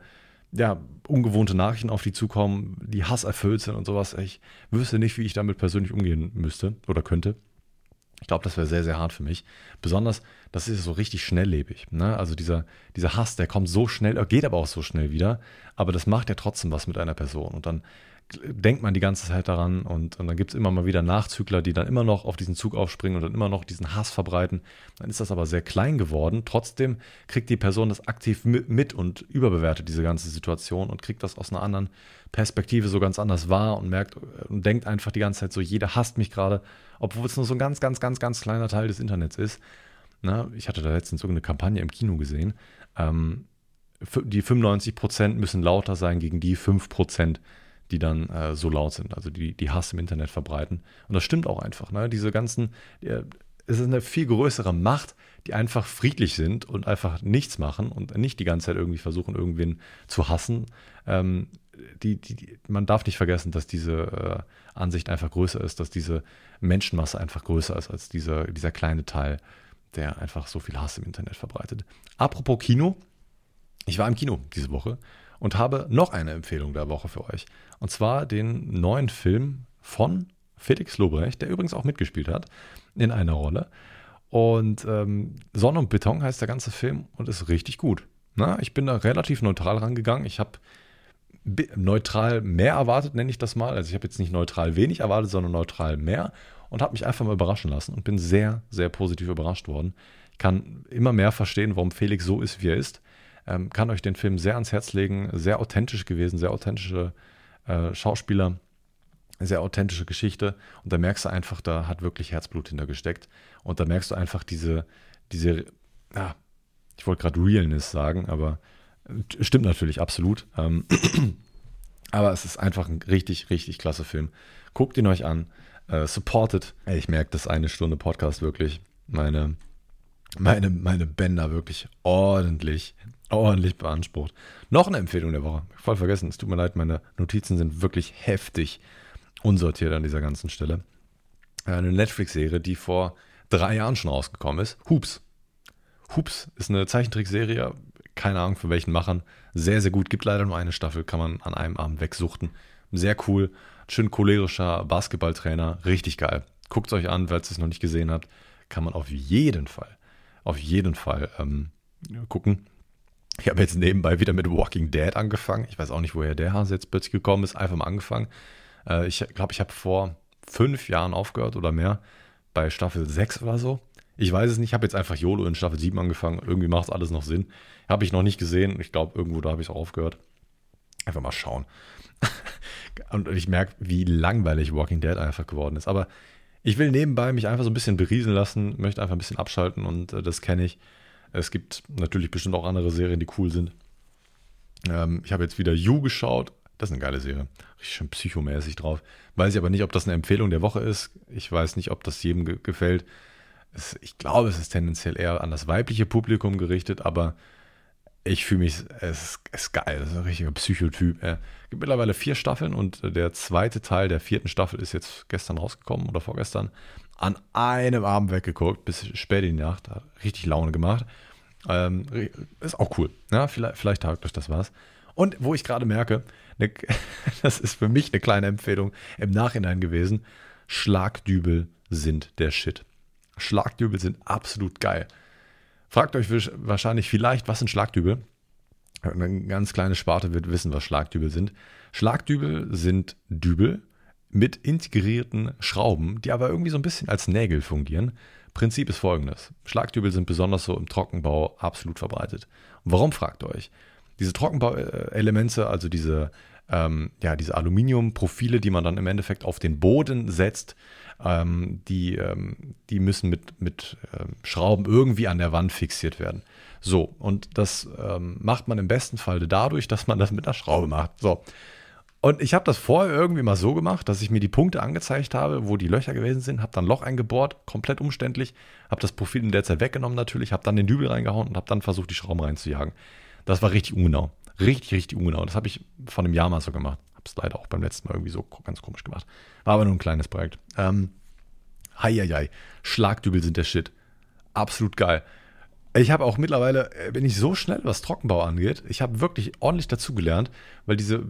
ja, ungewohnte Nachrichten auf die zukommen, die hasserfüllt sind und sowas. Ich wüsste nicht, wie ich damit persönlich umgehen müsste oder könnte. Ich glaube, das wäre sehr, sehr hart für mich. Besonders, das ist so richtig schnelllebig. Ne? Also dieser, dieser Hass, der kommt so schnell, geht aber auch so schnell wieder. Aber das macht ja trotzdem was mit einer Person. Und dann denkt man die ganze Zeit daran und, und dann gibt es immer mal wieder Nachzügler, die dann immer noch auf diesen Zug aufspringen und dann immer noch diesen Hass verbreiten. Dann ist das aber sehr klein geworden. Trotzdem kriegt die Person das aktiv mit und überbewertet diese ganze Situation und kriegt das aus einer anderen Perspektive so ganz anders wahr und merkt und denkt einfach die ganze Zeit so, jeder hasst mich gerade, obwohl es nur so ein ganz, ganz, ganz, ganz kleiner Teil des Internets ist. Na, ich hatte da letztens irgendeine Kampagne im Kino gesehen. Ähm, die 95% müssen lauter sein gegen die 5%, die dann äh, so laut sind, also die, die Hass im Internet verbreiten. Und das stimmt auch einfach. Ne? Diese ganzen, äh, es ist eine viel größere Macht, die einfach friedlich sind und einfach nichts machen und nicht die ganze Zeit irgendwie versuchen, irgendwen zu hassen. Ähm, die, die, die, man darf nicht vergessen, dass diese äh, Ansicht einfach größer ist, dass diese Menschenmasse einfach größer ist als dieser, dieser kleine Teil, der einfach so viel Hass im Internet verbreitet. Apropos Kino, ich war im Kino diese Woche und habe noch eine Empfehlung der Woche für euch. Und zwar den neuen Film von Felix Lobrecht, der übrigens auch mitgespielt hat in einer Rolle. Und ähm, Sonne und Beton heißt der ganze Film und ist richtig gut. Na, ich bin da relativ neutral rangegangen. Ich habe neutral mehr erwartet, nenne ich das mal. Also ich habe jetzt nicht neutral wenig erwartet, sondern neutral mehr und habe mich einfach mal überraschen lassen und bin sehr, sehr positiv überrascht worden. Ich kann immer mehr verstehen, warum Felix so ist, wie er ist. Ähm, kann euch den Film sehr ans Herz legen. Sehr authentisch gewesen, sehr authentische äh, Schauspieler, sehr authentische Geschichte. Und da merkst du einfach, da hat wirklich Herzblut hintergesteckt. Und da merkst du einfach diese, diese, ja, ich wollte gerade Realness sagen, aber äh, stimmt natürlich absolut. Ähm, aber es ist einfach ein richtig, richtig klasse Film. Guckt ihn euch an. Äh, supported. Ich merke, dass eine Stunde Podcast wirklich meine, meine, meine Bänder wirklich ordentlich ordentlich beansprucht. Noch eine Empfehlung der Woche. Voll vergessen. Es tut mir leid, meine Notizen sind wirklich heftig unsortiert an dieser ganzen Stelle. Eine Netflix-Serie, die vor drei Jahren schon rausgekommen ist. Hoops. Hoops ist eine Zeichentrickserie. Keine Ahnung von welchen Machern. Sehr, sehr gut. Gibt leider nur eine Staffel. Kann man an einem Abend wegsuchten. Sehr cool. Schön cholerischer Basketballtrainer. Richtig geil. Guckt es euch an, falls ihr es noch nicht gesehen habt. Kann man auf jeden Fall, auf jeden Fall ähm, gucken. Ich habe jetzt nebenbei wieder mit Walking Dead angefangen. Ich weiß auch nicht, woher der Hase jetzt plötzlich gekommen ist. Einfach mal angefangen. Äh, ich glaube, ich habe vor fünf Jahren aufgehört oder mehr. Bei Staffel 6 oder so. Ich weiß es nicht. Ich habe jetzt einfach YOLO in Staffel 7 angefangen. Irgendwie macht es alles noch Sinn. Habe ich noch nicht gesehen. Ich glaube, irgendwo da habe ich es auch aufgehört. Einfach mal schauen. Und ich merke, wie langweilig Walking Dead einfach geworden ist. Aber ich will nebenbei mich einfach so ein bisschen berieseln lassen, möchte einfach ein bisschen abschalten und äh, das kenne ich. Es gibt natürlich bestimmt auch andere Serien, die cool sind. Ähm, ich habe jetzt wieder You geschaut. Das ist eine geile Serie. Richtig schön psychomäßig drauf. Weiß ich aber nicht, ob das eine Empfehlung der Woche ist. Ich weiß nicht, ob das jedem ge gefällt. Ich glaube, es ist tendenziell eher an das weibliche Publikum gerichtet, aber ich fühle mich, es, ist geil. Das ist ein richtiger Psychotyp. Es gibt mittlerweile vier Staffeln und der zweite Teil der vierten Staffel ist jetzt gestern rausgekommen oder vorgestern. An einem Abend weggeguckt, bis spät in die Nacht. Hat richtig Laune gemacht. Ähm, ist auch cool. Ja, vielleicht, vielleicht taugt euch das was. Und wo ich gerade merke, ne, das ist für mich eine kleine Empfehlung im Nachhinein gewesen: Schlagdübel sind der Shit. Schlagdübel sind absolut geil. Fragt euch wahrscheinlich vielleicht, was sind Schlagdübel? Eine ganz kleine Sparte wird wissen, was Schlagdübel sind. Schlagdübel sind Dübel mit integrierten Schrauben, die aber irgendwie so ein bisschen als Nägel fungieren. Prinzip ist folgendes. Schlagdübel sind besonders so im Trockenbau absolut verbreitet. Und warum fragt ihr euch? Diese Trockenbauelemente, also diese, ähm, ja, diese Aluminiumprofile, die man dann im Endeffekt auf den Boden setzt, ähm, die, ähm, die müssen mit, mit ähm, Schrauben irgendwie an der Wand fixiert werden. So, und das ähm, macht man im besten Fall dadurch, dass man das mit einer Schraube macht. So, und ich habe das vorher irgendwie mal so gemacht, dass ich mir die Punkte angezeigt habe, wo die Löcher gewesen sind, habe dann Loch eingebohrt, komplett umständlich, habe das Profil in der Zeit weggenommen natürlich, habe dann den Dübel reingehauen und habe dann versucht, die Schrauben reinzujagen. Das war richtig ungenau. Richtig, richtig ungenau. Das habe ich von einem Jahr mal so gemacht. Habe es leider auch beim letzten Mal irgendwie so ganz komisch gemacht. War aber nur ein kleines Projekt. Ähm, Heieiei. Schlagdübel sind der Shit. Absolut geil. Ich habe auch mittlerweile, äh, bin ich so schnell, was Trockenbau angeht, ich habe wirklich ordentlich dazugelernt, weil diese,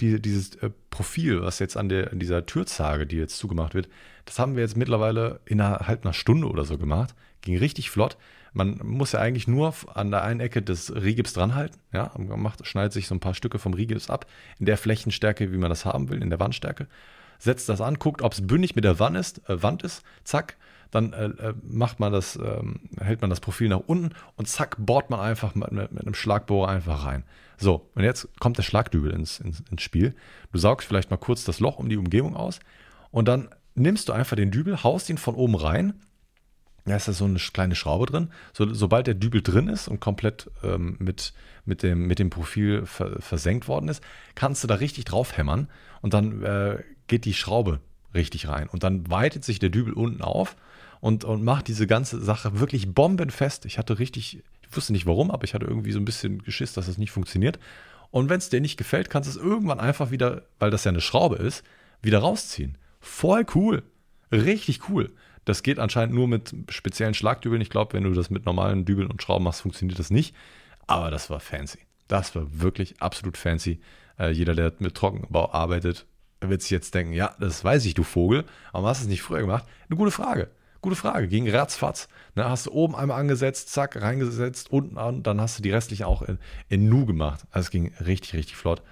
die, dieses äh, Profil, was jetzt an, der, an dieser Türzage, die jetzt zugemacht wird, das haben wir jetzt mittlerweile innerhalb einer Stunde oder so gemacht. Ging richtig flott. Man muss ja eigentlich nur an der einen Ecke des Rigips dranhalten. Ja, man macht, schneidet sich so ein paar Stücke vom Rigips ab, in der Flächenstärke, wie man das haben will, in der Wandstärke. Setzt das an, guckt, ob es bündig mit der Wand ist, äh, Wand ist, zack, dann äh, äh, macht man das, ähm, hält man das Profil nach unten und zack, bohrt man einfach mit, mit, mit einem Schlagbohrer einfach rein. So, und jetzt kommt der Schlagdübel ins, ins, ins Spiel. Du saugst vielleicht mal kurz das Loch um die Umgebung aus und dann nimmst du einfach den Dübel, haust ihn von oben rein. Da ist da so eine kleine Schraube drin. So, sobald der Dübel drin ist und komplett ähm, mit, mit, dem, mit dem Profil ver, versenkt worden ist, kannst du da richtig drauf hämmern und dann äh, geht die Schraube richtig rein. Und dann weitet sich der Dübel unten auf und, und macht diese ganze Sache wirklich bombenfest. Ich hatte richtig, ich wusste nicht warum, aber ich hatte irgendwie so ein bisschen Geschiss, dass das nicht funktioniert. Und wenn es dir nicht gefällt, kannst du es irgendwann einfach wieder, weil das ja eine Schraube ist, wieder rausziehen. Voll cool. Richtig cool. Das geht anscheinend nur mit speziellen Schlagdübeln. Ich glaube, wenn du das mit normalen Dübeln und Schrauben machst, funktioniert das nicht. Aber das war fancy. Das war wirklich absolut fancy. Äh, jeder, der mit Trockenbau arbeitet, wird sich jetzt denken, ja, das weiß ich, du Vogel. Aber hast du es nicht früher gemacht? Eine gute Frage. Gute Frage, ging ratzfatz. Ne, hast du oben einmal angesetzt, zack, reingesetzt, unten an, dann hast du die restlichen auch in, in Nu gemacht. Also es ging richtig, richtig flott.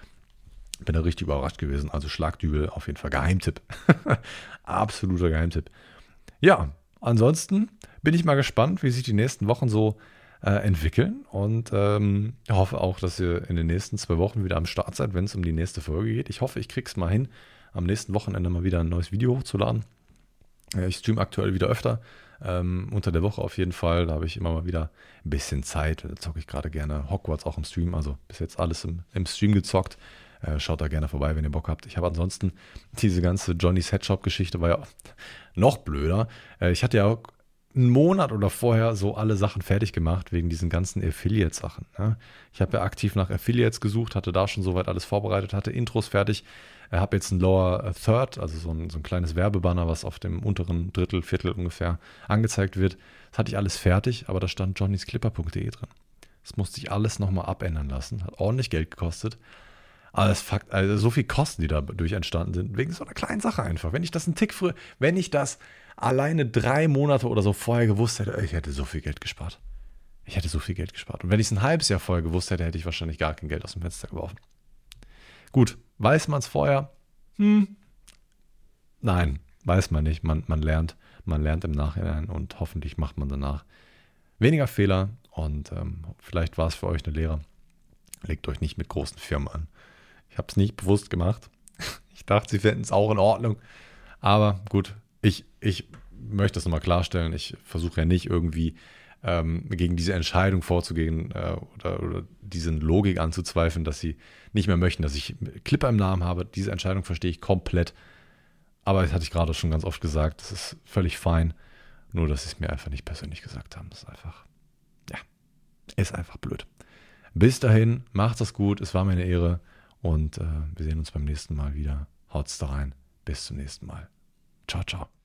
Bin da richtig überrascht gewesen. Also Schlagdübel auf jeden Fall Geheimtipp. Absoluter Geheimtipp. Ja, ansonsten bin ich mal gespannt, wie sich die nächsten Wochen so äh, entwickeln und ähm, hoffe auch, dass ihr in den nächsten zwei Wochen wieder am Start seid, wenn es um die nächste Folge geht. Ich hoffe, ich krieg's mal hin, am nächsten Wochenende mal wieder ein neues Video hochzuladen. Ich streame aktuell wieder öfter. Ähm, unter der Woche auf jeden Fall. Da habe ich immer mal wieder ein bisschen Zeit. Da zocke ich gerade gerne Hogwarts auch im Stream. Also bis jetzt alles im, im Stream gezockt. Äh, schaut da gerne vorbei, wenn ihr Bock habt. Ich habe ansonsten diese ganze Johnny's Headshop-Geschichte war ja noch blöder. Äh, ich hatte ja einen Monat oder vorher so alle Sachen fertig gemacht wegen diesen ganzen Affiliate-Sachen. Ne? Ich habe ja aktiv nach Affiliates gesucht, hatte da schon soweit alles vorbereitet, hatte Intros fertig, habe jetzt ein Lower Third, also so ein, so ein kleines Werbebanner, was auf dem unteren Drittel, Viertel ungefähr angezeigt wird. Das hatte ich alles fertig, aber da stand johnnysclipper.de drin. Das musste ich alles nochmal abändern lassen, hat ordentlich Geld gekostet. Aber das Fakt, also so viel Kosten, die dadurch entstanden sind, wegen so einer kleinen Sache einfach. Wenn ich das einen Tick früher, wenn ich das alleine drei Monate oder so vorher gewusst hätte, ich hätte so viel Geld gespart. Ich hätte so viel Geld gespart. Und wenn ich es ein halbes Jahr vorher gewusst hätte, hätte ich wahrscheinlich gar kein Geld aus dem Fenster geworfen. Gut, weiß man es vorher? Hm. Nein, weiß man nicht. Man, man lernt, man lernt im Nachhinein und hoffentlich macht man danach weniger Fehler und ähm, vielleicht war es für euch eine Lehre. Legt euch nicht mit großen Firmen an. Ich habe es nicht bewusst gemacht. Ich dachte, sie fänden es auch in Ordnung. Aber gut, ich, ich möchte das nochmal klarstellen. Ich versuche ja nicht irgendwie ähm, gegen diese Entscheidung vorzugehen äh, oder, oder diesen Logik anzuzweifeln, dass sie nicht mehr möchten, dass ich Clipper im Namen habe. Diese Entscheidung verstehe ich komplett. Aber das hatte ich gerade schon ganz oft gesagt. Das ist völlig fein. Nur, dass sie es mir einfach nicht persönlich gesagt haben. Das ist einfach, ja, ist einfach blöd. Bis dahin, macht das gut. Es war mir eine Ehre. Und äh, wir sehen uns beim nächsten Mal wieder. Haut's da rein. Bis zum nächsten Mal. Ciao, ciao.